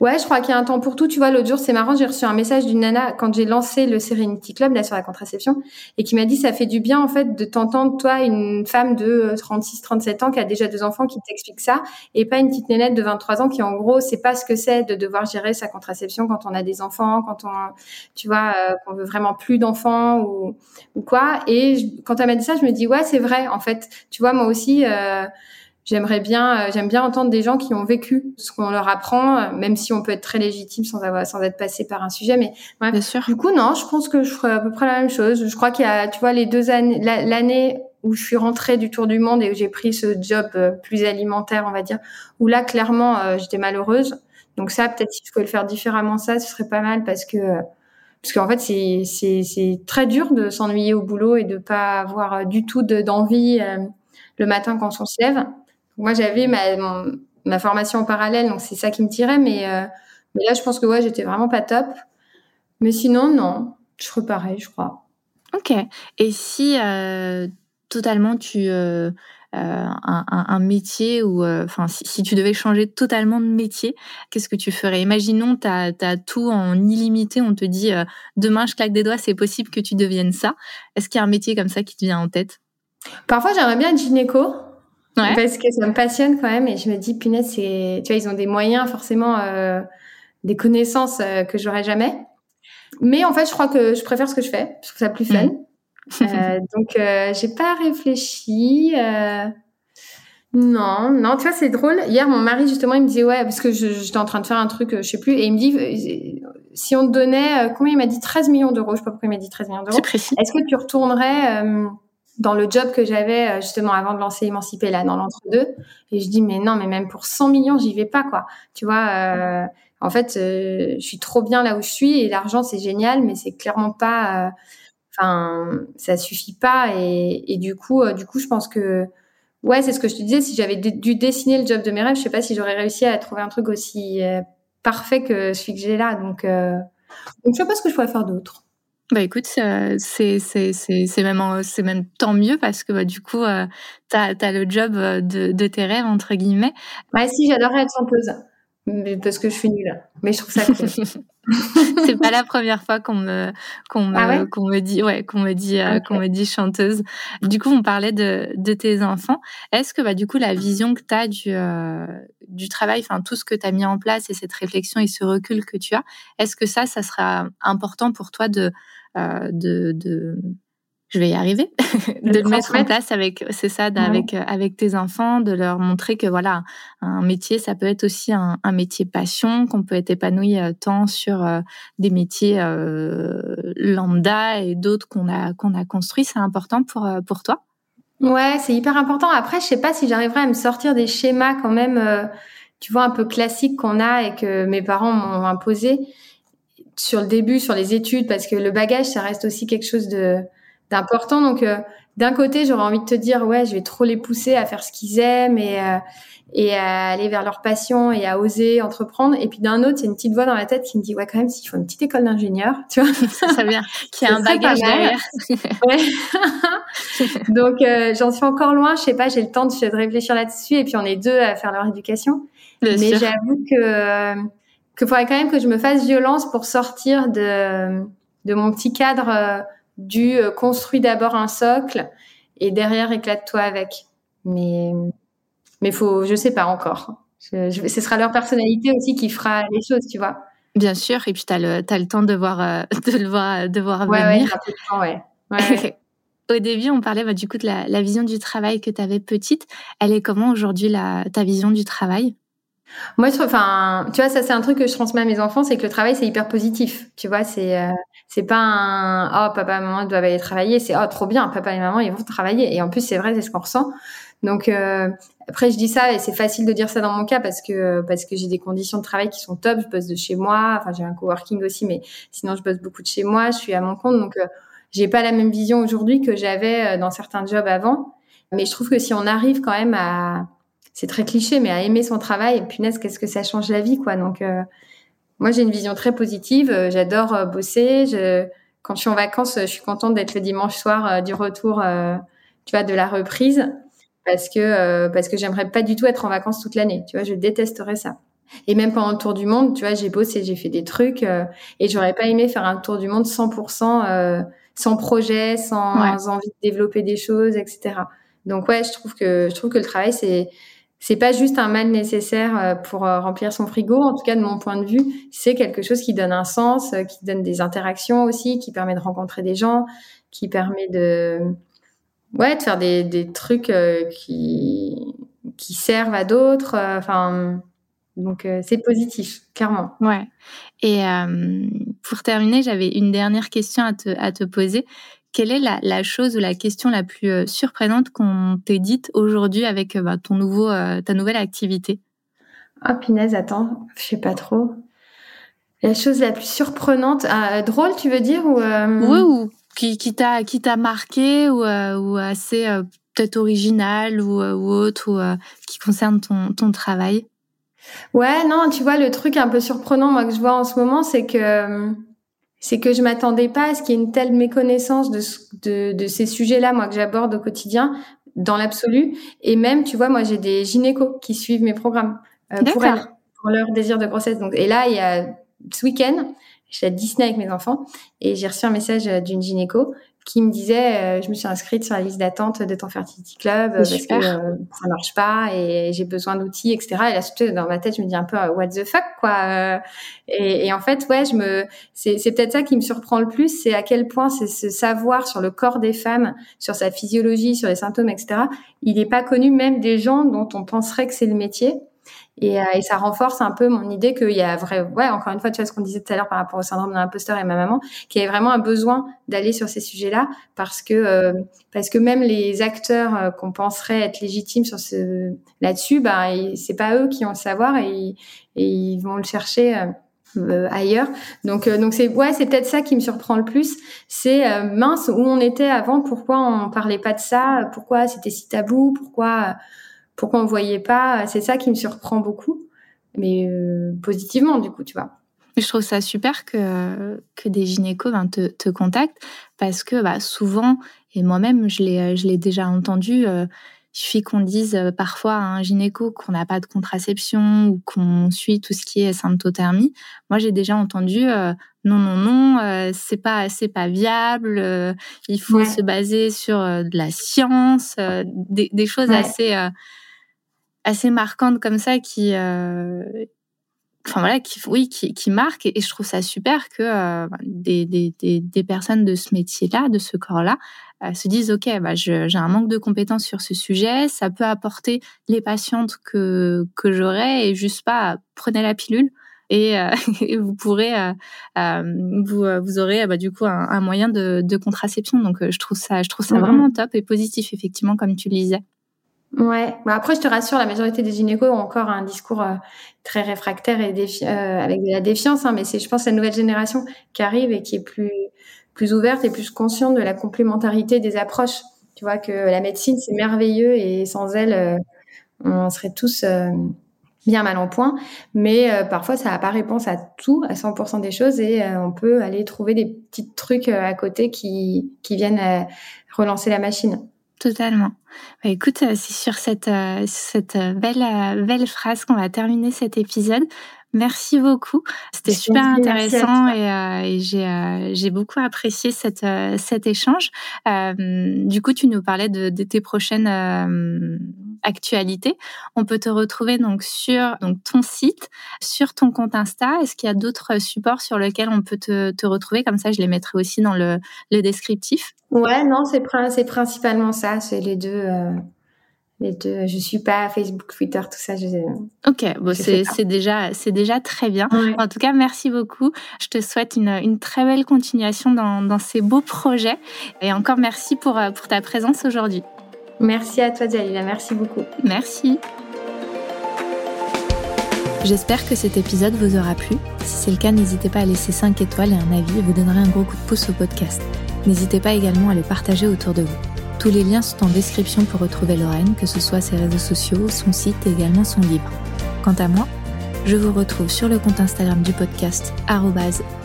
Ouais, je crois qu'il y a un temps pour tout. Tu vois, l'autre jour, c'est marrant, j'ai reçu un message d'une nana quand j'ai lancé le Serenity Club, là, sur la contraception, et qui m'a dit, ça fait du bien, en fait, de t'entendre, toi, une femme de 36, euh, 37 ans qui a déjà deux enfants, qui t'explique ça, et pas une petite nénette de 23 ans qui, en gros, sait pas ce que c'est de devoir gérer sa contraception quand on a des enfants, quand on, tu vois, euh, qu'on veut vraiment plus d'enfants ou, ou quoi. Et quand elle m'a dit ça, je me dis, ouais, c'est vrai, en fait. Tu vois, moi aussi, euh, J'aimerais bien, euh, j'aime bien entendre des gens qui ont vécu ce qu'on leur apprend, euh, même si on peut être très légitime sans avoir, sans être passé par un sujet. Mais ouais. bien sûr. Du coup, non, je pense que je ferais à peu près la même chose. Je crois qu'il y a, tu vois, les deux années, l'année où je suis rentrée du tour du monde et où j'ai pris ce job euh, plus alimentaire, on va dire, où là, clairement, j'étais malheureuse. Donc ça, peut-être si je pouvais le faire différemment, ça, ce serait pas mal parce que parce qu'en fait, c'est c'est c'est très dur de s'ennuyer au boulot et de pas avoir du tout d'envie le matin quand on se lève. Moi, j'avais ma, ma formation en parallèle, donc c'est ça qui me tirait. Mais, euh, mais là, je pense que ouais, j'étais vraiment pas top. Mais sinon, non, je pareil, je crois. Ok. Et si euh, totalement tu euh, un, un, métier ou enfin si, si, tu devais changer totalement de métier, qu'est-ce que tu ferais? Imaginons tu as, tout en illimité, on te dit demain je claque des doigts, c'est possible que tu deviennes ça. Est-ce qu'il y a un métier comme ça qui te vient en tête? Parfois j'aimerais bien être gynéco. Parce que ça me passionne quand même et je me dis, punaise, c'est, tu vois, ils ont des moyens, forcément, euh, des connaissances euh, que j'aurais jamais. Mais en fait, je crois que je préfère ce que je fais. Je trouve ça plus fun. Mm. euh, donc, euh, j'ai pas réfléchi. Euh, non, non, tu vois, c'est drôle. Hier, mon mari, justement, il me disait, ouais, parce que j'étais en train de faire un truc, je sais plus, et il me dit, si on te donnait, combien il m'a dit 13 millions d'euros, je sais pas pourquoi il m'a dit 13 millions d'euros. Est-ce que tu retournerais dans le job que j'avais euh, justement avant de lancer Émancipé là dans l'entre-deux et je dis mais non mais même pour 100 millions j'y vais pas quoi tu vois euh, en fait euh, je suis trop bien là où je suis et l'argent c'est génial mais c'est clairement pas enfin ça suffit pas et, et, du coup du coup je pense que ouais, c'est ce que je te disais. Si j'avais dû dessiner le job de mes rêves, je sais pas si j'aurais réussi à trouver un truc aussi parfait que celui que j'ai là. Donc, donc je sais pas ce que je pourrais faire d'autre. Bah écoute, c'est c'est c'est même c'est même tant mieux parce que bah, du coup euh, tu as, le job de, de tes rêves entre guillemets. Ouais si j'adorerais être chanteuse parce que je suis nulle. Mais je trouve ça cool. [laughs] c'est pas la première fois qu'on me qu'on me ah qu'on me dit ouais qu'on me dit euh, qu'on me dit chanteuse. Du coup, on parlait de de tes enfants. Est-ce que bah du coup la vision que tu as du euh, du travail, enfin tout ce que tu as mis en place et cette réflexion et ce recul que tu as, est-ce que ça ça sera important pour toi de euh, de, de je vais y arriver, [laughs] de le mettre en place avec, c'est ça, avec euh, avec tes enfants, de leur montrer que voilà, un métier, ça peut être aussi un, un métier passion, qu'on peut être épanoui euh, tant sur euh, des métiers lambda et d'autres qu'on a qu'on a construits. C'est important pour pour toi? Ouais, c'est hyper important. Après, je sais pas si j'arriverai à me sortir des schémas quand même, tu vois, un peu classiques qu'on a et que mes parents m'ont imposé sur le début, sur les études, parce que le bagage, ça reste aussi quelque chose de important. Donc, euh, d'un côté, j'aurais envie de te dire, ouais, je vais trop les pousser à faire ce qu'ils aiment et, euh, et à aller vers leur passion et à oser entreprendre. Et puis d'un autre, a une petite voix dans la tête qui me dit, ouais, quand même, s'il faut une petite école d'ingénieur, tu vois. [laughs] Ça vient, [laughs] qui a un bagage derrière. [laughs] Donc, euh, j'en suis encore loin. Je sais pas, j'ai le temps de, de réfléchir là-dessus. Et puis, on est deux à faire leur éducation. Mais j'avoue que, que faudrait quand même que je me fasse violence pour sortir de, de mon petit cadre du euh, construis d'abord un socle et derrière éclate-toi avec. Mais mais faut, je sais pas encore. ce sera leur personnalité aussi qui fera les choses, tu vois. Bien sûr, et puis tu as le, as le temps de voir, euh, [laughs] de le voir, de voir venir. Ouais, ouais. [laughs] Au début, on parlait bah, du coup de la, la, vision du travail que tu avais petite. Elle est comment aujourd'hui ta vision du travail? Moi, enfin, tu vois, ça c'est un truc que je transmets à mes enfants, c'est que le travail c'est hyper positif. Tu vois, c'est euh, c'est pas un oh papa maman doivent aller travailler, c'est oh trop bien, papa et maman ils vont travailler. Et en plus c'est vrai, c'est ce qu'on ressent. Donc euh, après je dis ça et c'est facile de dire ça dans mon cas parce que parce que j'ai des conditions de travail qui sont top. Je bosse de chez moi, enfin j'ai un coworking aussi, mais sinon je bosse beaucoup de chez moi. Je suis à mon compte, donc euh, j'ai pas la même vision aujourd'hui que j'avais dans certains jobs avant. Mais je trouve que si on arrive quand même à c'est très cliché, mais à aimer son travail, punaise, qu'est-ce que ça change la vie, quoi. Donc, euh, moi, j'ai une vision très positive. Euh, j'adore euh, bosser. Je, quand je suis en vacances, je suis contente d'être le dimanche soir du retour, tu vois, de la reprise, parce que parce que j'aimerais pas du tout être en vacances toute l'année. Tu vois, je détesterais ça. Et même pendant le tour du monde, tu vois, j'ai bossé, j'ai fait des trucs, et j'aurais pas aimé faire un tour du monde 100%, sans projet, sans envie de développer des choses, etc. Donc ouais, je trouve que je trouve que le travail c'est c'est pas juste un mal nécessaire euh, pour euh, remplir son frigo. En tout cas, de mon point de vue, c'est quelque chose qui donne un sens, euh, qui donne des interactions aussi, qui permet de rencontrer des gens, qui permet de, ouais, de faire des, des trucs qui, qui servent à d'autres. Enfin, donc c'est positif, clairement. Ouais. Et pour terminer, j'avais une dernière question à te, à te poser. Quelle est la, chose ou la question la plus euh, surprenante qu'on t'ait dite aujourd'hui avec euh, bah, ton nouveau, euh, ta nouvelle activité? Ah, punaise, attends, je sais pas trop. La chose la plus surprenante, drôle, tu veux dire ou Oui, ou qui, qui t'a qui t'a marqué ou, ou assez peut-être original ou, ou autre ou qui concerne ton, ton travail? Ouais, non, tu vois, le truc un peu surprenant moi que je vois en ce moment, c'est que c'est que je m'attendais pas à ce qu'il y ait une telle méconnaissance de, de, de ces sujets-là, moi, que j'aborde au quotidien, dans l'absolu. Et même, tu vois, moi, j'ai des gynécos qui suivent mes programmes euh, pour elles, pour leur désir de grossesse. Donc, et là, il y a ce week-end, j'étais à Disney avec mes enfants et j'ai reçu un message euh, d'une gynéco qui me disait euh, je me suis inscrite sur la liste d'attente de ton fertility club parce que euh, ça marche pas et j'ai besoin d'outils etc et là surtout dans ma tête je me dis un peu euh, what the fuck quoi et, et, en fait ouais je me c'est c'est peut-être ça qui me surprend le plus c'est à quel point c'est ce savoir sur le corps des femmes sur sa physiologie sur les symptômes etc il n'est pas connu même des gens dont on penserait que c'est le métier et, euh, et, ça renforce un peu mon idée qu'il y a vrai, ouais, encore une fois, tu vois ce qu'on disait tout à l'heure par rapport au syndrome de l'imposteur et ma maman, qu'il y a vraiment un besoin d'aller sur ces sujets-là parce que euh, parce que même les acteurs euh, qu'on penserait être légitimes sur ce là-dessus, bah c'est pas eux qui ont le savoir et, ils vont le chercher ailleurs. Donc donc c'est ouais, c'est peut-être ça qui me surprend le plus, c'est mince où on était avant, pourquoi on parlait pas de ça, pourquoi c'était si tabou, pourquoi pourquoi on voyait pas, c'est ça qui me surprend beaucoup mais positivement du coup, tu vois. Je trouve ça super que, que des gynécos ben, te, te, contactent parce que bah, souvent, et moi-même je l'ai, je l'ai déjà entendu, euh, il suffit qu'on dise euh, parfois à un gynéco qu'on n'a pas de contraception ou qu'on suit tout ce qui est symptothermie. Moi, j'ai déjà entendu euh, non, non, non, c'est pas, c'est pas viable. il faut se baser sur de la science, des, des, choses assez, assez marquantes comme ça qui enfin voilà, qui, oui, qui, qui marque. Et, je trouve ça super que euh, des, des, des, personnes de ce métier-là, de ce corps-là, euh, se disent ok, bah, j'ai un manque de compétences sur ce sujet, ça peut apporter les patientes que que j'aurais et juste pas prenez la pilule. Et, euh, [laughs] vous pourrez, vous, vous aurez bah, du coup un, moyen de, de, contraception. Donc je trouve ça, je trouve ça vraiment top et positif effectivement comme tu le disais. Ouais. Bah après, je te rassure, la majorité des gynécos ont encore un discours euh, très réfractaire et euh, avec de la défiance. Hein, mais c'est, je pense, la nouvelle génération qui arrive et qui est plus plus ouverte et plus consciente de la complémentarité des approches. Tu vois que la médecine, c'est merveilleux et sans elle, euh, on serait tous bien mal en point. Mais parfois, ça n'a pas réponse à tout, à 100% des choses, et on peut aller trouver des petits trucs à côté qui qui viennent relancer la machine. Totalement. Bah, écoute, euh, c'est sur cette, euh, euh, belle phrase qu'on va terminer cet épisode. Merci beaucoup. C'était super intéressant et, et j'ai, j'ai beaucoup apprécié cette, cet échange. du coup, tu nous parlais de, de tes prochaines actualité. On peut te retrouver donc sur donc ton site, sur ton compte Insta. Est-ce qu'il y a d'autres supports sur lesquels on peut te, retrouver? Comme ça, je les mettrai aussi dans le, descriptif. Ouais, non, c'est principalement ça. C'est les deux. Les deux. Je suis pas Facebook, Twitter, tout ça. Je, ok, bon, c'est déjà c'est déjà très bien. En tout cas, merci beaucoup. Je te souhaite une, très belle continuation dans, dans ces beaux projets et encore merci pour euh, pour ta présence aujourd'hui. Merci à toi, Jalila. Merci beaucoup. Merci. J'espère que cet épisode vous aura plu. Si c'est le cas, n'hésitez pas à laisser 5 étoiles et un avis et vous donnerez un gros coup de pouce au podcast. N'hésitez pas également à le partager autour de vous. Tous les liens sont en description pour retrouver Lorraine, que ce soit ses réseaux sociaux, son site et également son livre. Quant à moi, je vous retrouve sur le compte Instagram du podcast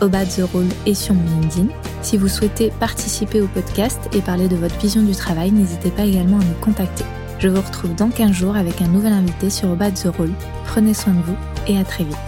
@obadtherole et sur mon LinkedIn. Si vous souhaitez participer au podcast et parler de votre vision du travail, n'hésitez pas également à nous contacter. Je vous retrouve dans 15 jours avec un nouvel invité sur Obad the Role. Prenez soin de vous et à très vite.